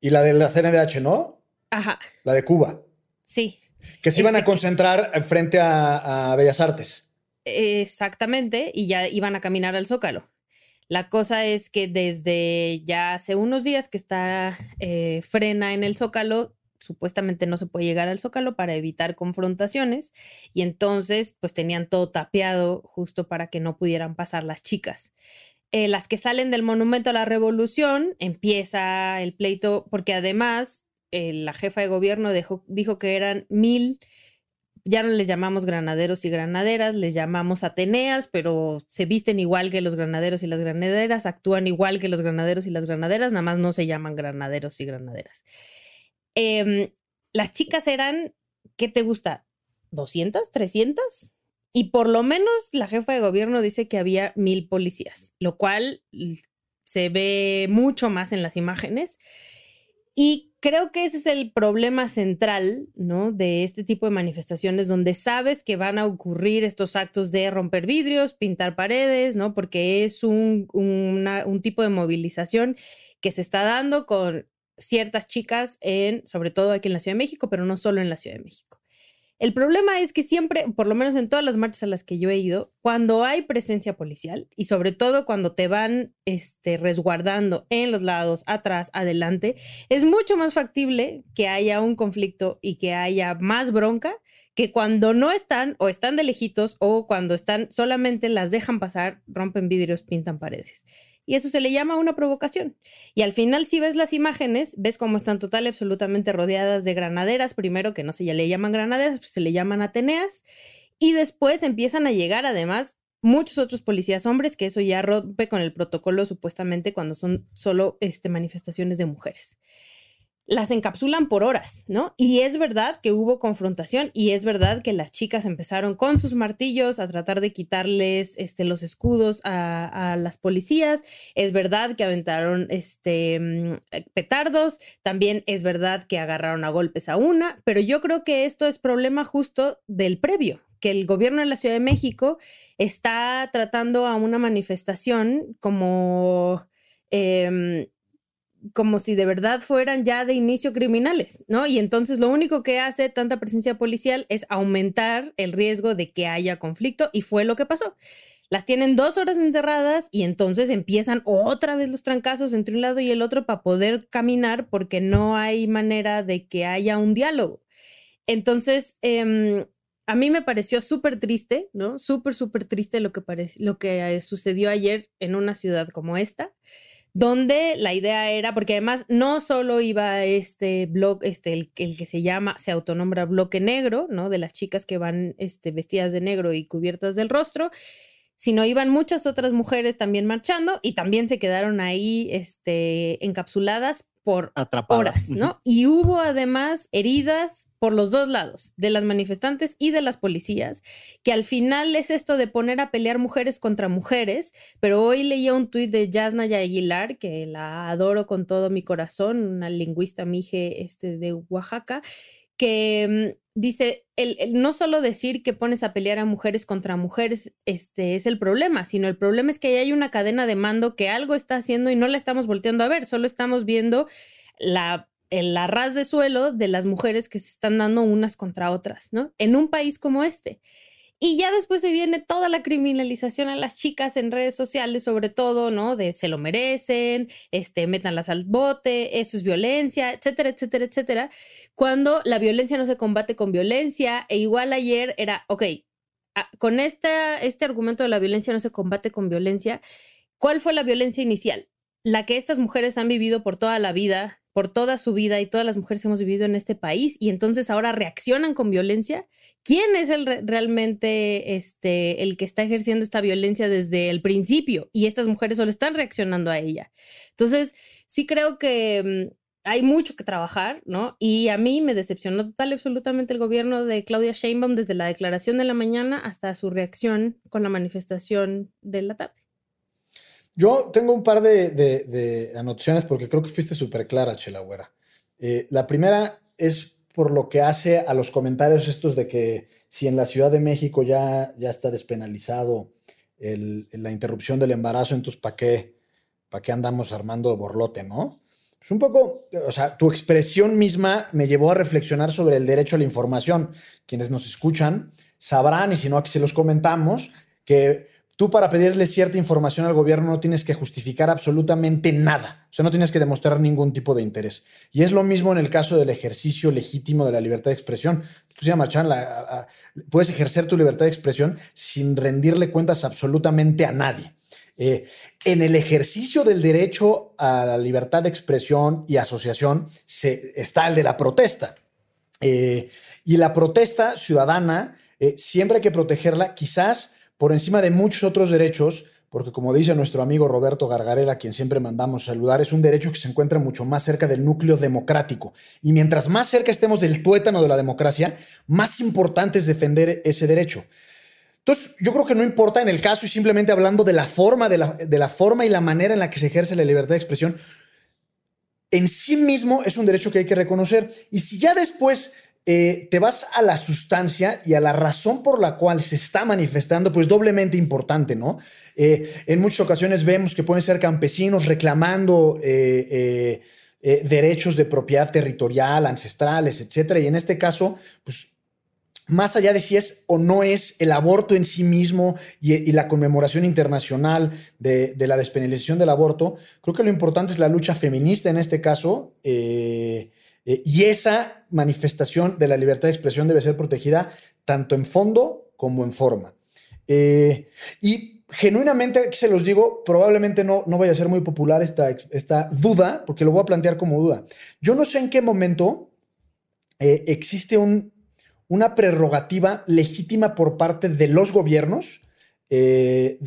Y la de la CNDH, ¿no? Ajá. La de Cuba. Sí. Que se iban a este concentrar frente a, a Bellas Artes. Exactamente, y ya iban a caminar al Zócalo. La cosa es que desde ya hace unos días que está eh, frena en el zócalo, supuestamente no se puede llegar al zócalo para evitar confrontaciones y entonces pues tenían todo tapeado justo para que no pudieran pasar las chicas. Eh, las que salen del monumento a la revolución empieza el pleito porque además eh, la jefa de gobierno dijo que eran mil ya no les llamamos granaderos y granaderas, les llamamos ateneas, pero se visten igual que los granaderos y las granaderas, actúan igual que los granaderos y las granaderas, nada más no se llaman granaderos y granaderas. Em, las chicas eran, ¿qué te gusta? ¿200? ¿300? Y por lo menos la jefa de gobierno dice que había mil policías, lo cual se ve mucho más en las imágenes. Y creo que ese es el problema central, ¿no? De este tipo de manifestaciones donde sabes que van a ocurrir estos actos de romper vidrios, pintar paredes, ¿no? Porque es un, un tipo de movilización que se está dando con ciertas chicas en, sobre todo aquí en la Ciudad de México, pero no solo en la Ciudad de México. El problema es que siempre, por lo menos en todas las marchas a las que yo he ido, cuando hay presencia policial y sobre todo cuando te van este, resguardando en los lados, atrás, adelante, es mucho más factible que haya un conflicto y que haya más bronca que cuando no están o están de lejitos o cuando están solamente las dejan pasar, rompen vidrios, pintan paredes y eso se le llama una provocación. Y al final, si ves las imágenes, ves cómo están total absolutamente rodeadas de granaderas, primero que no se ya le llaman granaderas, pues se le llaman ateneas, y después empiezan a llegar además muchos otros policías hombres, que eso ya rompe con el protocolo supuestamente cuando son solo este, manifestaciones de mujeres las encapsulan por horas, ¿no? Y es verdad que hubo confrontación y es verdad que las chicas empezaron con sus martillos a tratar de quitarles este, los escudos a, las policías, es verdad que aventaron este, mm, petardos, también es verdad que agarraron a golpes a una, pero yo creo que esto es problema justo del previo, que el gobierno de la Ciudad de México está tratando a una manifestación como... Em, como si de verdad fueran ya de inicio criminales, ¿no? Y entonces lo único que hace tanta presencia policial es aumentar el riesgo de que haya conflicto y fue lo que pasó. las tienen dos horas encerradas y entonces empiezan otra vez los trancazos entre un lado y el otro para poder caminar porque no hay manera de que haya un diálogo. Entonces, em, a mí me pareció súper triste, ¿no? Súper, súper triste lo que, lo que sucedió ayer en una ciudad como esta donde la idea era, porque además no solo iba este blog, este, el, el, que se llama, se autonombra bloque negro, ¿no? De las chicas que van este, vestidas de negro y cubiertas del rostro, sino iban muchas otras mujeres también marchando y también se quedaron ahí este, encapsuladas por horas, ¿no? Y hubo además heridas por los dos lados, de las manifestantes y de las policías, que al final es esto de poner a pelear mujeres contra mujeres, pero hoy leía un tuit de Yasnaya Aguilar, que la adoro con todo mi corazón, una lingüista mije este, de Oaxaca, que mm, dice, el, no solo decir que pones a pelear a mujeres contra mujeres este, es el problema, sino el problema es que hay una cadena de mando que algo está haciendo y no la estamos volteando a ver, solo estamos viendo la el ras de suelo de las mujeres que se están dando unas contra otras, ¿no? En un país como este. Y ya después se viene toda la criminalización a las chicas en redes sociales, sobre todo, ¿no? De se lo merecen, este, métanlas al bote, eso es violencia, etcétera, etcétera, etcétera. Cuando la violencia no se combate con violencia, e igual ayer era, ok, con esta, este argumento de la violencia no se combate con violencia, ¿cuál fue la violencia inicial? La que estas mujeres han vivido por toda la vida por toda su vida y todas las mujeres hemos vivido en este país y entonces ahora reaccionan con violencia. ¿Quién es el realmente este, el que está ejerciendo esta violencia desde el principio? Y estas mujeres solo están reaccionando a ella. Entonces, sí creo que mm, hay mucho que trabajar, ¿no? Y a mí me decepcionó total y absolutamente el gobierno de Claudia Sheinbaum desde la declaración de la mañana hasta su reacción con la manifestación de la tarde. Yo tengo un par de, anotaciones porque creo que fuiste súper clara, Chelagüera. Eh, la primera es por lo que hace a los comentarios estos de que si en la Ciudad de México ya, ya está despenalizado la interrupción del embarazo, entonces ¿para qué, ¿para qué andamos armando borlote, no? Pues un poco, o sea, tu expresión misma me llevó a reflexionar sobre el derecho a la información. Quienes nos escuchan sabrán, y si no, aquí se los comentamos, que Tú para pedirle cierta información al gobierno no tienes que justificar absolutamente nada, o sea, no tienes que demostrar ningún tipo de interés. Y es lo mismo en el caso del ejercicio legítimo de la libertad de expresión. Ya, Machán, puedes ejercer tu libertad de expresión sin rendirle cuentas absolutamente a nadie. Eh, en el ejercicio del derecho a la libertad de expresión y asociación se, está el de la protesta. Eh, y la protesta ciudadana, eh, siempre hay que protegerla, quizás por encima de muchos otros derechos, porque como dice nuestro amigo Roberto Gargarela, quien siempre mandamos saludar, es un derecho que se encuentra mucho más cerca del núcleo democrático. Y mientras más cerca estemos del tuétano de la democracia, más importante es defender ese derecho. Entonces, yo creo que no importa en el caso y simplemente hablando de la forma, de la, de la forma y la manera en la que se ejerce la libertad de expresión, en sí mismo es un derecho que hay que reconocer. Y si ya después eh, te vas a la sustancia y a la razón por la cual se está manifestando, pues doblemente importante, ¿no? Eh, en muchas ocasiones vemos que pueden ser campesinos reclamando eh, derechos de propiedad territorial, ancestrales, etcétera. Y en este caso, pues más allá de si es o no es el aborto en sí mismo y, la conmemoración internacional de, la despenalización del aborto, creo que lo importante es la lucha feminista en este caso. Y esa manifestación de la libertad de expresión debe ser protegida tanto en fondo como en forma. Eh, y genuinamente, aquí se los digo, probablemente no, no vaya a ser muy popular esta, esta duda, porque lo voy a plantear como duda. Yo no sé en qué momento eh, existe un, una prerrogativa legítima por parte de los gobiernos de,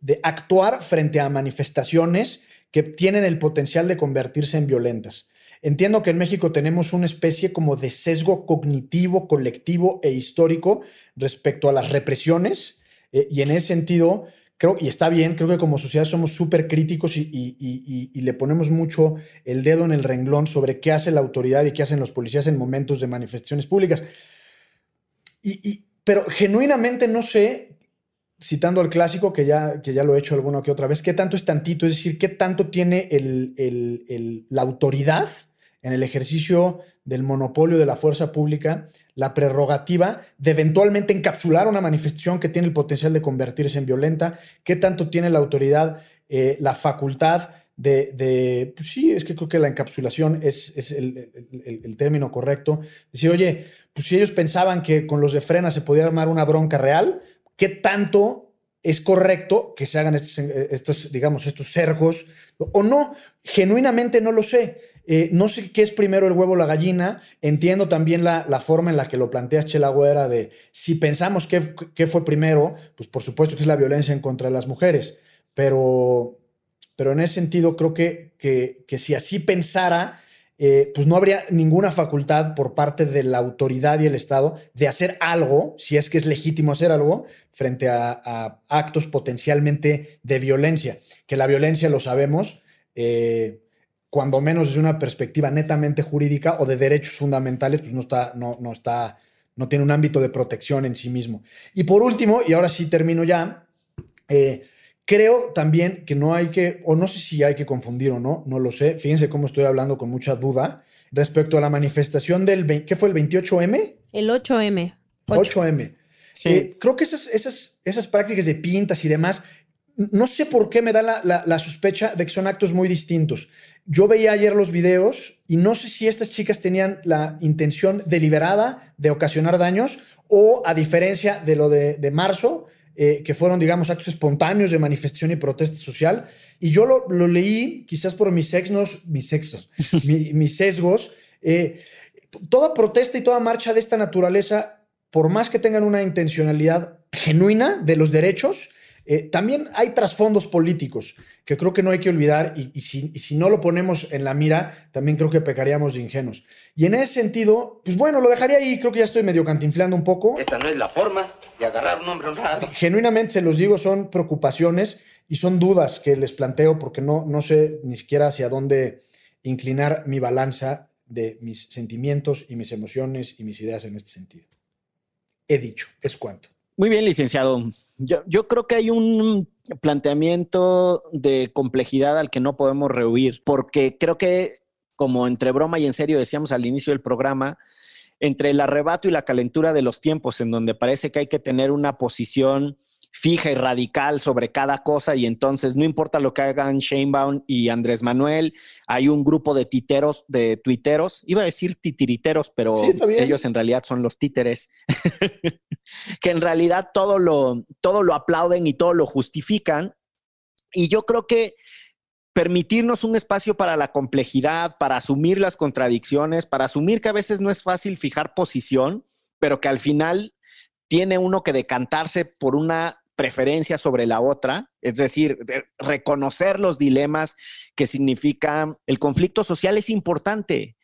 de actuar frente a manifestaciones que tienen el potencial de convertirse en violentas. Entiendo que en México tenemos una especie como de sesgo cognitivo, colectivo e histórico respecto a las represiones eh, y en ese sentido creo, y está bien, creo que como sociedad somos súper críticos y, le ponemos mucho el dedo en el renglón sobre qué hace la autoridad y qué hacen los policías en momentos de manifestaciones públicas. Y, pero genuinamente no sé, citando al clásico, que ya, que ya lo he hecho alguna que otra vez, qué tanto es tantito, es decir, qué tanto tiene la autoridad en el ejercicio del monopolio de la fuerza pública la prerrogativa de eventualmente encapsular una manifestación que tiene el potencial de convertirse en violenta, qué tanto tiene la autoridad eh, la facultad de, pues sí, es que creo que la encapsulación es, el, término correcto. Decir, oye, pues si ellos pensaban que con los de frena se podía armar una bronca real, ¿qué tanto es correcto que se hagan estos, digamos, estos cercos? O no, genuinamente no lo sé. Eh, no sé qué es primero el huevo o la gallina. Entiendo también la, forma en la que lo planteas, Chela Güera, de si pensamos que, que fue primero, pues por supuesto que es la violencia en contra de las mujeres. Pero, pero en ese sentido creo que, que, si así pensara, eh, pues no habría ninguna facultad por parte de la autoridad y el Estado de hacer algo, si es que es legítimo hacer algo, frente a, actos potencialmente de violencia, que la violencia lo sabemos. Eh, cuando menos desde una perspectiva netamente jurídica o de derechos fundamentales, pues no está, no, no está, no tiene un ámbito de protección en sí mismo. Y por último, y ahora sí termino ya, eh, Creo también que no hay que, o no sé si hay que confundir o no, no lo sé. Fíjense cómo estoy hablando con mucha duda respecto a la manifestación del, ¿qué fue el 28M? El 8M. 8M. Eh, creo que esas, esas, esas prácticas de pintas y demás, no sé por qué me da la, la, sospecha de que son actos muy distintos. Yo veía ayer los videos y no sé si estas chicas tenían la intención deliberada de ocasionar daños o a diferencia de lo de, de marzo, eh, que fueron, digamos, actos espontáneos de manifestación y protesta social. Y yo lo, leí, quizás por mis sexos, mis sexos, mis sesgos. Eh, toda protesta y toda marcha de esta naturaleza, por más que tengan una intencionalidad genuina de los derechos, eh, también hay trasfondos políticos que creo que no hay que olvidar y, si, no lo ponemos en la mira, también creo que pecaríamos de ingenuos. Y en ese sentido, pues bueno, lo dejaría ahí, creo que ya estoy medio cantinflando un poco. Esta no es la forma de agarrar un hombre honrado. Genuinamente se los digo, son preocupaciones y son dudas que les planteo porque no, no sé ni siquiera hacia dónde inclinar mi balanza de mis sentimientos y mis emociones y mis ideas en este sentido. He dicho, es cuanto. Muy bien, licenciado. Yo, creo que hay un planteamiento de complejidad al que no podemos rehuir, porque creo que, como entre broma y en serio decíamos al inicio del programa, entre el arrebato y la calentura de los tiempos, en donde parece que hay que tener una posición fija y radical sobre cada cosa y entonces no importa lo que hagan Sheinbaum y Andrés Manuel, hay un grupo de titeros, de tuiteros, iba a decir titiriteros, pero ellos en realidad son los títeres, que en realidad todo lo, todo lo aplauden y todo lo justifican. Y yo creo que permitirnos un espacio para la complejidad, para asumir las contradicciones, para asumir que a veces no es fácil fijar posición, pero que al final tiene uno que decantarse por una preferencia sobre la otra, es decir, reconocer los dilemas que significa el conflicto social es importante.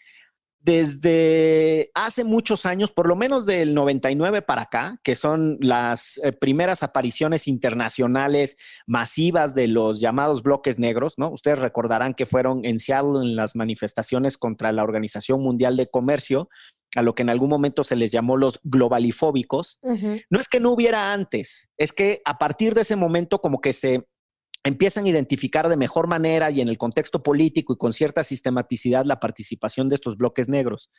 Desde hace muchos años, por lo menos del 99 para acá, que son las eh, primeras apariciones internacionales masivas de los llamados bloques negros, ¿no? Ustedes recordarán que fueron en Seattle en las manifestaciones contra la Organización Mundial de Comercio, a lo que en algún momento se les llamó los globalifóbicos, no es que no hubiera antes, es que a partir de ese momento como que se empiezan a identificar de mejor manera y en el contexto político y con cierta sistematicidad la participación de estos bloques negros,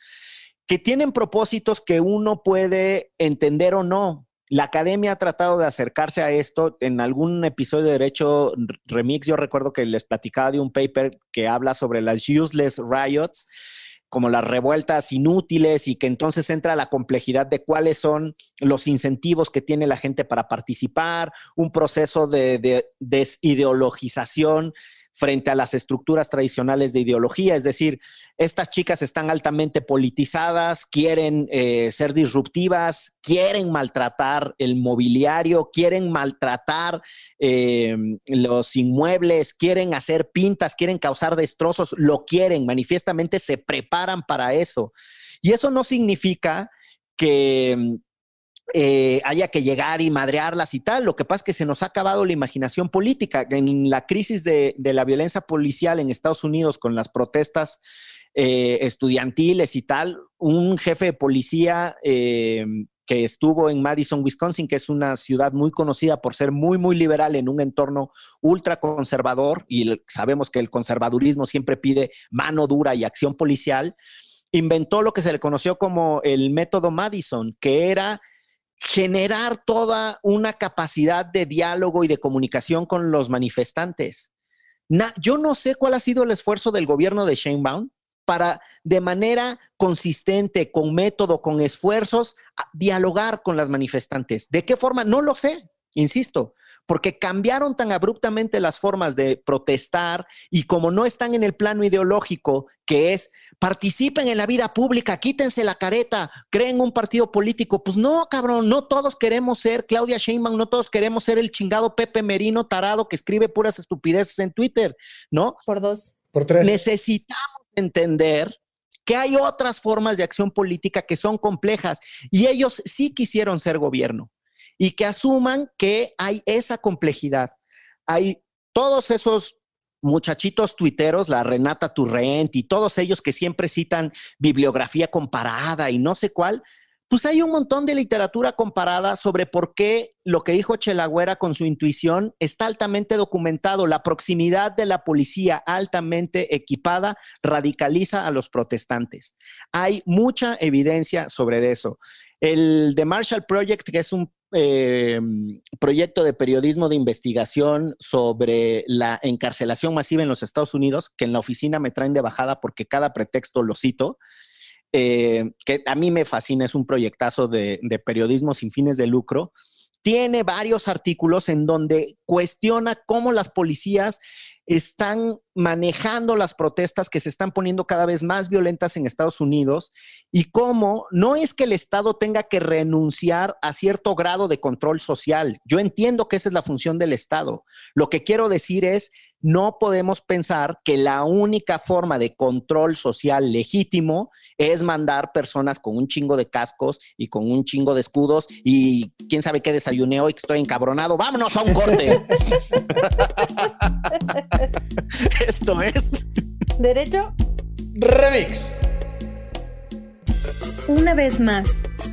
que tienen propósitos que uno puede entender o no. La academia ha tratado de acercarse a esto. En algún episodio de Derecho Remix, yo recuerdo que les platicaba de un paper que habla sobre las useless riots, como las revueltas inútiles y que entonces entra la complejidad de cuáles son los incentivos que tiene la gente para participar, un proceso de, desideologización frente a las estructuras tradicionales de ideología. Es decir, estas chicas están altamente politizadas, quieren eh, ser disruptivas, quieren maltratar el mobiliario, quieren maltratar eh, los inmuebles, quieren hacer pintas, quieren causar destrozos, lo quieren, manifiestamente se preparan para eso. Y eso no significa que eh, haya que llegar y madrearlas y tal. Lo que pasa es que se nos ha acabado la imaginación política. En la crisis de, la violencia policial en Estados Unidos con las protestas eh, estudiantiles y tal, un jefe de policía eh, que estuvo en Madison, Wisconsin, que es una ciudad muy conocida por ser muy, muy liberal en un entorno ultra conservador, y sabemos que el conservadurismo siempre pide mano dura y acción policial, inventó lo que se le conoció como el método Madison, que era generar toda una capacidad de diálogo y de comunicación con los manifestantes. yo no sé cuál ha sido el esfuerzo del gobierno de Sheinbaum para de manera consistente, con método, con esfuerzos, dialogar con las manifestantes. ¿De qué forma? No lo sé, insisto, porque cambiaron tan abruptamente las formas de protestar y como no están en el plano ideológico, que es participen en la vida pública, quítense la careta, creen un partido político. Pues no, cabrón, no todos queremos ser Claudia Sheinbaum, no todos queremos ser el chingado Pepe Merino tarado que escribe puras estupideces en Twitter, ¿no? Por dos. Por tres. Necesitamos entender que hay otras formas de acción política que son complejas y ellos sí quisieron ser gobierno y que asuman que hay esa complejidad. Hay todos esos muchachitos tuiteros, la Renata Turrent y todos ellos que siempre citan bibliografía comparada y no sé cuál, pues hay un montón de literatura comparada sobre por qué lo que dijo Chelagüera con su intuición está altamente documentado. La proximidad de la policía altamente equipada radicaliza a los protestantes. Hay mucha evidencia sobre eso. El The Marshall Project, que es un eh, proyecto de periodismo de investigación sobre la encarcelación masiva en los Estados Unidos, que en la oficina me traen de bajada porque cada pretexto lo cito. Eh, que a mí me fascina, es un proyectazo de, de periodismo sin fines de lucro, tiene varios artículos en donde cuestiona cómo las policías están manejando las protestas que se están poniendo cada vez más violentas en Estados Unidos y cómo no es que el Estado tenga que renunciar a cierto grado de control social. Yo entiendo que esa es la función del Estado. Lo que quiero decir es no podemos pensar que la única forma de control social legítimo es mandar personas con un chingo de cascos y con un chingo de escudos y quién sabe qué desayuné hoy que estoy encabronado. Vámonos a un corte. Esto es Derecho Remix. Una vez más,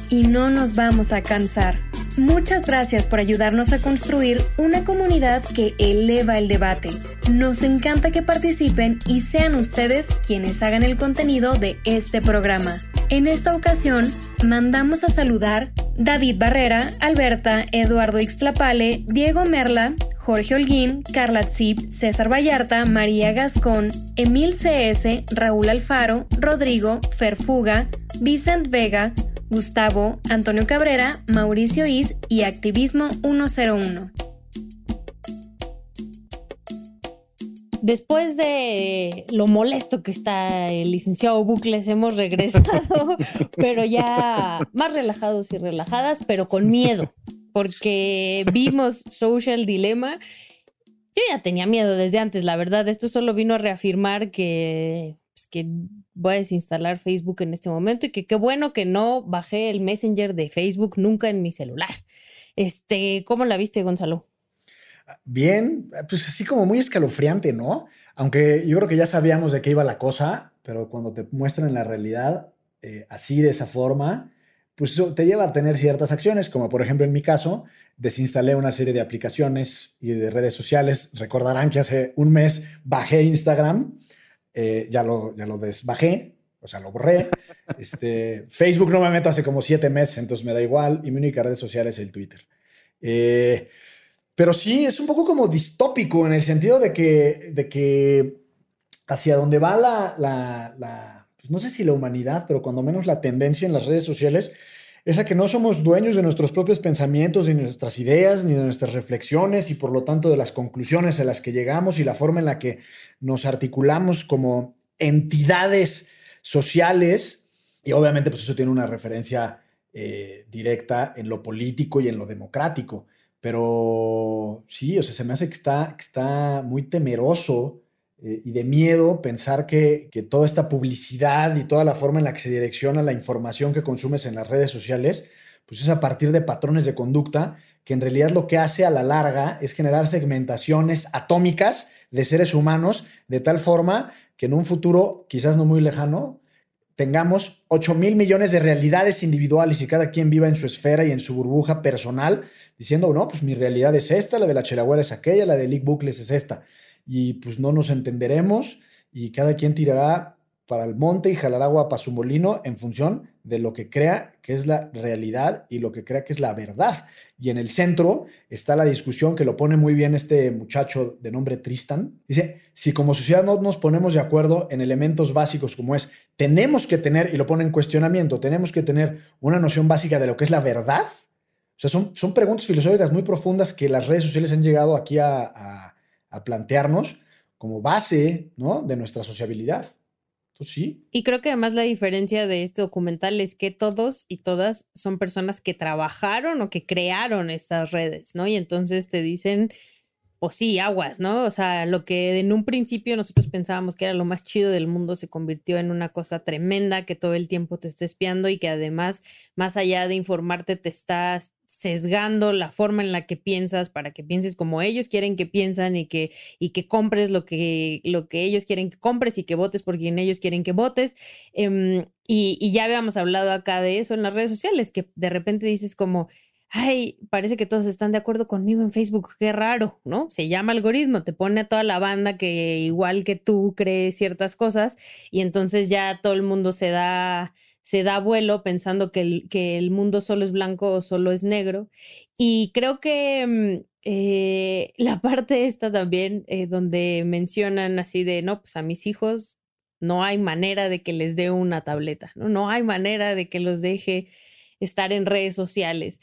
y no nos vamos a cansar Muchas gracias por ayudarnos a construir una comunidad que eleva el debate. Nos encanta que participen y sean ustedes quienes hagan el contenido de este programa. En esta ocasión, mandamos a saludar David Barrera, Alberta, Eduardo Ixtlapale, Diego Merla, Jorge Holguín, Carla Zip, César Vallarta, María Gascón, Emil CS, Raúl Alfaro, Rodrigo, Ferfuga, Vicent Vega, Gustavo, Antonio Cabrera, Mauricio Is y Activismo 101. Después de lo molesto que está el licenciado Bucles, hemos regresado, pero ya más relajados y relajadas, pero con miedo, porque vimos Social Dilemma. Yo ya tenía miedo desde antes, la verdad. Esto solo vino a reafirmar que, pues, que voy a desinstalar Facebook en este momento y que qué bueno que no bajé el Messenger de Facebook nunca en mi celular. Este, ¿cómo la viste, Gonzalo? Bien, pues así como muy escalofriante, ¿no? Aunque yo creo que ya sabíamos de qué iba la cosa, pero cuando te muestran la realidad eh, así de esa forma, pues eso te lleva a tener ciertas acciones, como por ejemplo en mi caso, desinstalé una serie de aplicaciones y de redes sociales. Recordarán que hace un mes bajé Instagram eh, ya, lo, ya lo desbajé, o sea, lo borré. Este, Facebook no me meto hace como siete meses, entonces me da igual. Y mi única red social es el Twitter. Eh, pero sí, es un poco como distópico en el sentido de que, de que hacia donde va la, la, pues no sé si la humanidad, pero cuando menos la tendencia en las redes sociales es a que no somos dueños de nuestros propios pensamientos, ni de nuestras ideas, ni de nuestras reflexiones y por lo tanto de las conclusiones a las que llegamos y la forma en la que nos articulamos como entidades sociales. Y obviamente pues eso tiene una referencia eh, directa en lo político y en lo democrático. Pero sí, o sea, se me hace que está, que está muy temeroso eh, y de miedo pensar que, toda esta publicidad y toda la forma en la que se direcciona la información que consumes en las redes sociales, pues es a partir de patrones de conducta que en realidad lo que hace a la larga es generar segmentaciones atómicas de seres humanos de tal forma que en un futuro quizás no muy lejano tengamos 8 mil millones de realidades individuales y cada quien viva en su esfera y en su burbuja personal, diciendo, no, pues mi realidad es esta, la de la Chelagüera es aquella, la de Lick Bucles es esta. Y pues no nos entenderemos y cada quien tirará para el monte y jalar agua para su molino en función de lo que crea que es la realidad y lo que crea que es la verdad. Y en el centro está la discusión que lo pone muy bien este muchacho de nombre Tristan. Dice, si como sociedad no nos ponemos de acuerdo en elementos básicos como es, tenemos que tener, y lo pone en cuestionamiento, tenemos que tener una noción básica de lo que es la verdad. O sea, son, son preguntas filosóficas muy profundas que las redes sociales han llegado aquí a, a, a plantearnos como base ¿no? de nuestra sociabilidad. Pues sí. Y creo que además la diferencia de este documental es que todos y todas son personas que trabajaron o que crearon estas redes, ¿no? Y entonces te dicen, pues sí, aguas, ¿no? O sea, lo que en un principio nosotros pensábamos que era lo más chido del mundo se convirtió en una cosa tremenda que todo el tiempo te está espiando y que además, más allá de informarte, te estás sesgando la forma en la que piensas para que pienses como ellos quieren que piensan y que, y que compres lo que, lo que ellos quieren que compres y que votes por quien ellos quieren que votes. Em, y, y, ya habíamos hablado acá de eso en las redes sociales, que de repente dices como, ay, parece que todos están de acuerdo conmigo en Facebook, qué raro, ¿no? Se llama algoritmo, te pone a toda la banda que igual que tú cree ciertas cosas y entonces ya todo el mundo se da se da vuelo pensando que el, que el mundo solo es blanco o solo es negro. Y creo que mm, eh, la parte esta también, eh, donde mencionan así de, no, pues a mis hijos no hay manera de que les dé una tableta, ¿no? No hay manera de que los deje estar en redes sociales.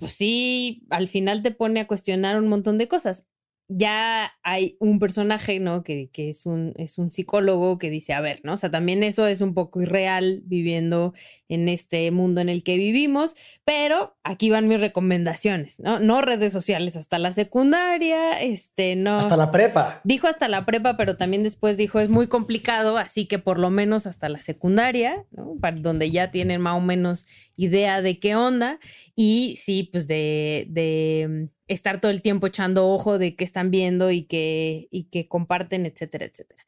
Pues, sí, al final te pone a cuestionar un montón de cosas ya hay un personaje, ¿no? Que, que, es, un, es un psicólogo que dice, a ver, ¿no? O sea, también eso es un poco irreal viviendo en este mundo en el que vivimos, pero aquí van mis recomendaciones, ¿no? No redes sociales hasta la secundaria, este, no. Hasta la prepa. Dijo hasta la prepa, pero también después dijo, es muy complicado, así que por lo menos hasta la secundaria, ¿no? Para donde ya tienen más o menos idea de qué onda y sí, pues de, de estar todo el tiempo echando ojo de qué están viendo y que, y que comparten, etcétera, etcétera.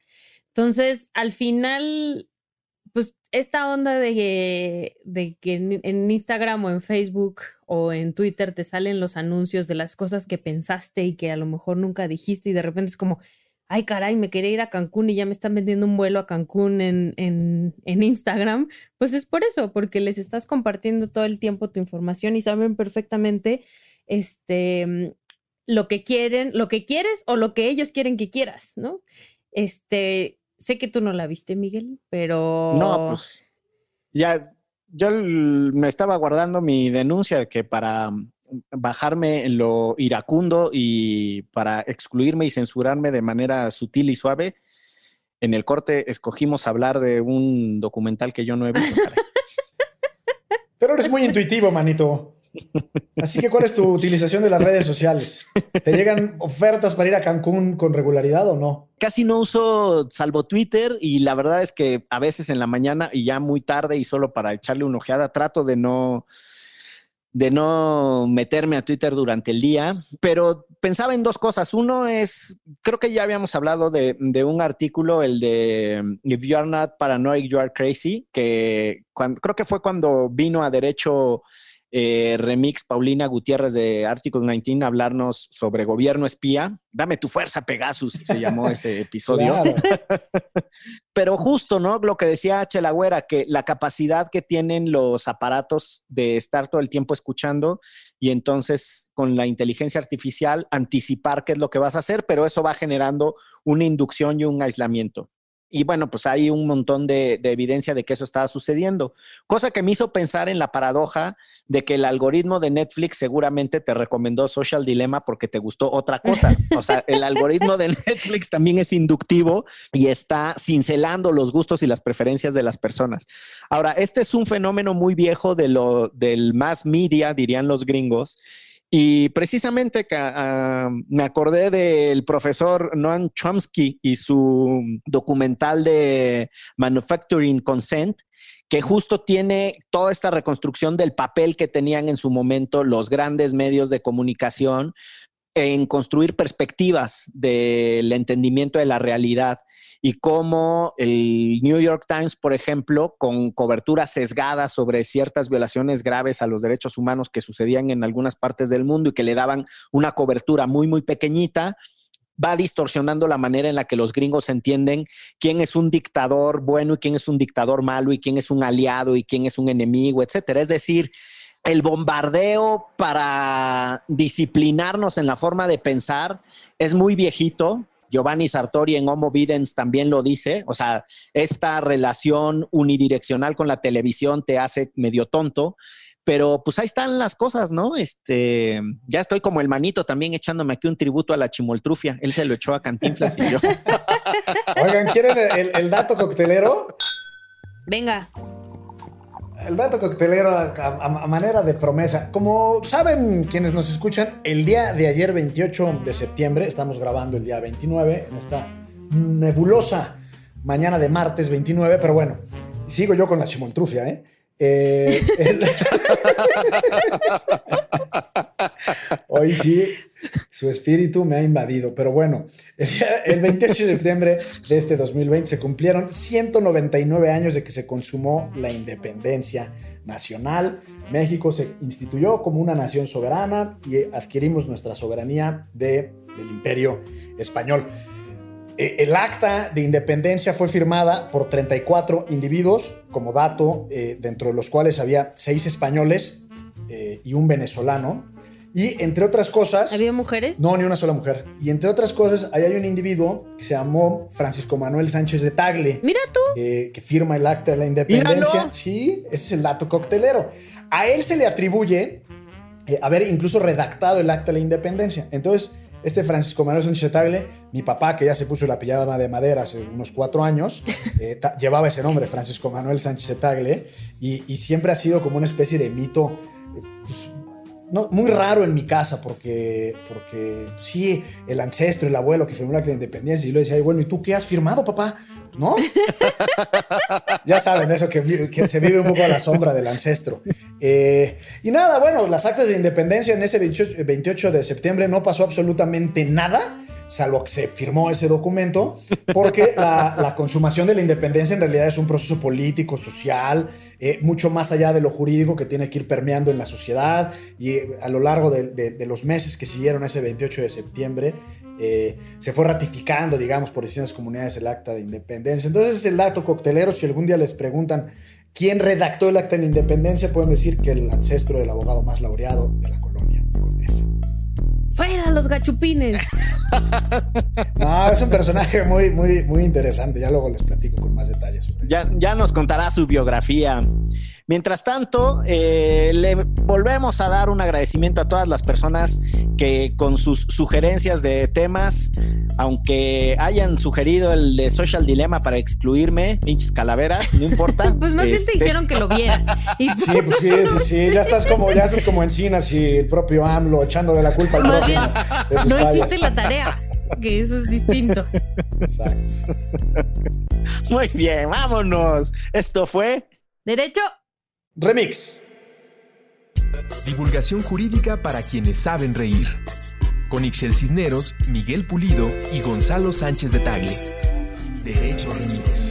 Entonces, al final, pues esta onda de que, de que en, Instagram o en Facebook o en Twitter te salen los anuncios de las cosas que pensaste y que a lo mejor nunca dijiste y de repente es como, ay caray, me quería ir a Cancún y ya me están vendiendo un vuelo a Cancún en, en, en Instagram, pues es por eso, porque les estás compartiendo todo el tiempo tu información y saben perfectamente este, mm, lo que quieren, lo que quieres o lo que ellos quieren que quieras, ¿no? Este, sé que tú no la viste, Miguel, pero... No, pues ya, yo me estaba guardando mi denuncia que para mm, bajarme lo iracundo y para excluirme y censurarme de manera sutil y suave, en el corte escogimos hablar de un documental que yo no he visto. Pero eres muy intuitivo, manito. Así que, ¿cuál es tu utilización de las redes sociales? ¿Te llegan ofertas para ir a Cancún con regularidad o no? Casi no uso salvo Twitter y la verdad es que a veces en la mañana y ya muy tarde y solo para echarle una ojeada trato de no de no meterme a Twitter durante el día, pero pensaba en dos cosas. Uno es, creo que ya habíamos hablado de, un artículo, el de If You Are Not Paranoid, You Are Crazy, que creo que fue cuando vino a derecho eh, remix Paulina Gutiérrez de Article 19 hablarnos sobre gobierno espía. Dame tu fuerza, Pegasus, se llamó ese episodio. Pero justo, ¿no? Lo que decía Chelagüera, que la capacidad que tienen los aparatos de estar todo el tiempo escuchando y entonces con la inteligencia artificial anticipar qué es lo que vas a hacer, pero eso va generando una inducción y un aislamiento. Y bueno, pues hay un montón de, evidencia de que eso estaba sucediendo. Cosa que me hizo pensar en la paradoja de que el algoritmo de Netflix seguramente te recomendó Social Dilemma porque te gustó otra cosa. O sea, el algoritmo de Netflix también es inductivo y está cincelando los gustos y las preferencias de las personas. Ahora, este es un fenómeno muy viejo de lo, del mass media, dirían los gringos y precisamente ah, me acordé del profesor Noam Chomsky y su documental de Manufacturing Consent, que justo tiene toda esta reconstrucción del papel que tenían en su momento los grandes medios de comunicación en construir perspectivas del entendimiento de la realidad y cómo el New York Times, por ejemplo, con cobertura sesgada sobre ciertas violaciones graves a los derechos humanos que sucedían en algunas partes del mundo y que le daban una cobertura muy, muy pequeñita, va distorsionando la manera en la que los gringos entienden quién es un dictador bueno y quién es un dictador malo y quién es un aliado y quién es un enemigo, etcétera. Es decir, el bombardeo para disciplinarnos en la forma de pensar es muy viejito. Giovanni Sartori en Homo Videns también lo dice, o sea, esta relación unidireccional con la televisión te hace medio tonto, pero pues ahí están las cosas, ¿no? Este, ya estoy como el manito también echándome aquí un tributo a la chimoltrufia. Él se lo echó a Cantinflas y yo. Oigan, ¿quieren el, el dato coctelero? Venga. El dato coctelero a, manera de promesa. Como saben quienes nos escuchan, el día de ayer 28 de septiembre, estamos grabando el día 29 en esta nebulosa mañana de martes 29, pero bueno, sigo yo con la chimoltrufia, ¿eh? eh Hoy sí, su espíritu me ha invadido. Pero bueno, el, 28 de septiembre de este 2020 se cumplieron 199 años de que se consumó la independencia nacional. México se instituyó como una nación soberana y adquirimos nuestra soberanía de, del imperio español. E, el acta de independencia fue firmada por 34 individuos, como dato, eh, dentro de los cuales había seis españoles eh, y un venezolano. Y entre otras cosas... ¿Había mujeres? No, ni una sola mujer. Y entre otras cosas, ahí hay un individuo que se llamó Francisco Manuel Sánchez de Tagle. Mira tú. Eh, que firma el acta de la independencia. Sí, ese es el dato coctelero. A él se le atribuye eh, haber incluso redactado el acta de la independencia. Entonces, este Francisco Manuel Sánchez de Tagle, mi papá, que ya se puso la pijama de madera hace unos cuatro años, eh, llevaba ese nombre, Francisco Manuel Sánchez de Tagle, y, y, siempre ha sido como una especie de mito. Pues, no, muy raro en mi casa porque, porque sí, el ancestro, el abuelo que firmó la acta de independencia y lo decía, bueno, ¿y tú qué has firmado, papá? ¿No? ya saben eso, que, se vive un poco a la sombra del ancestro. Eh, y nada, bueno, las actas de independencia en ese 28 de septiembre no pasó absolutamente nada salvo que se firmó ese documento, porque la, consumación de la independencia en realidad es un proceso político, social, eh, mucho más allá de lo jurídico que tiene que ir permeando en la sociedad y eh, a lo largo de, los meses que siguieron ese 28 de septiembre eh, se fue ratificando, digamos, por distintas comunidades el acta de independencia. Entonces es el dato coctelero, si algún día les preguntan quién redactó el acta de independencia, pueden decir que el ancestro del abogado más laureado de la colonia. ¡Fuera los gachupines! no, es un personaje muy, muy, muy interesante. Ya luego les platico con más detalles. ya, ya nos contará su biografía. Mientras tanto, eh, le volvemos a dar un agradecimiento a todas las personas que con sus sugerencias de temas, aunque hayan sugerido el de Social Dilemma para excluirme, pinches calaveras, no importa. pues más bien te este, dijeron que lo vieras. Sí, pues sí, sí, sí, ya estás como, ya estás como encinas y el propio AMLO echándole la culpa al próximo. No hiciste la tarea que eso es distinto. Exacto. Muy bien, vámonos. Esto fue Derecho Remix. Divulgación jurídica para quienes saben reír. Con Ixel Cisneros, Miguel Pulido y Gonzalo Sánchez de Tagle. Derecho Remix.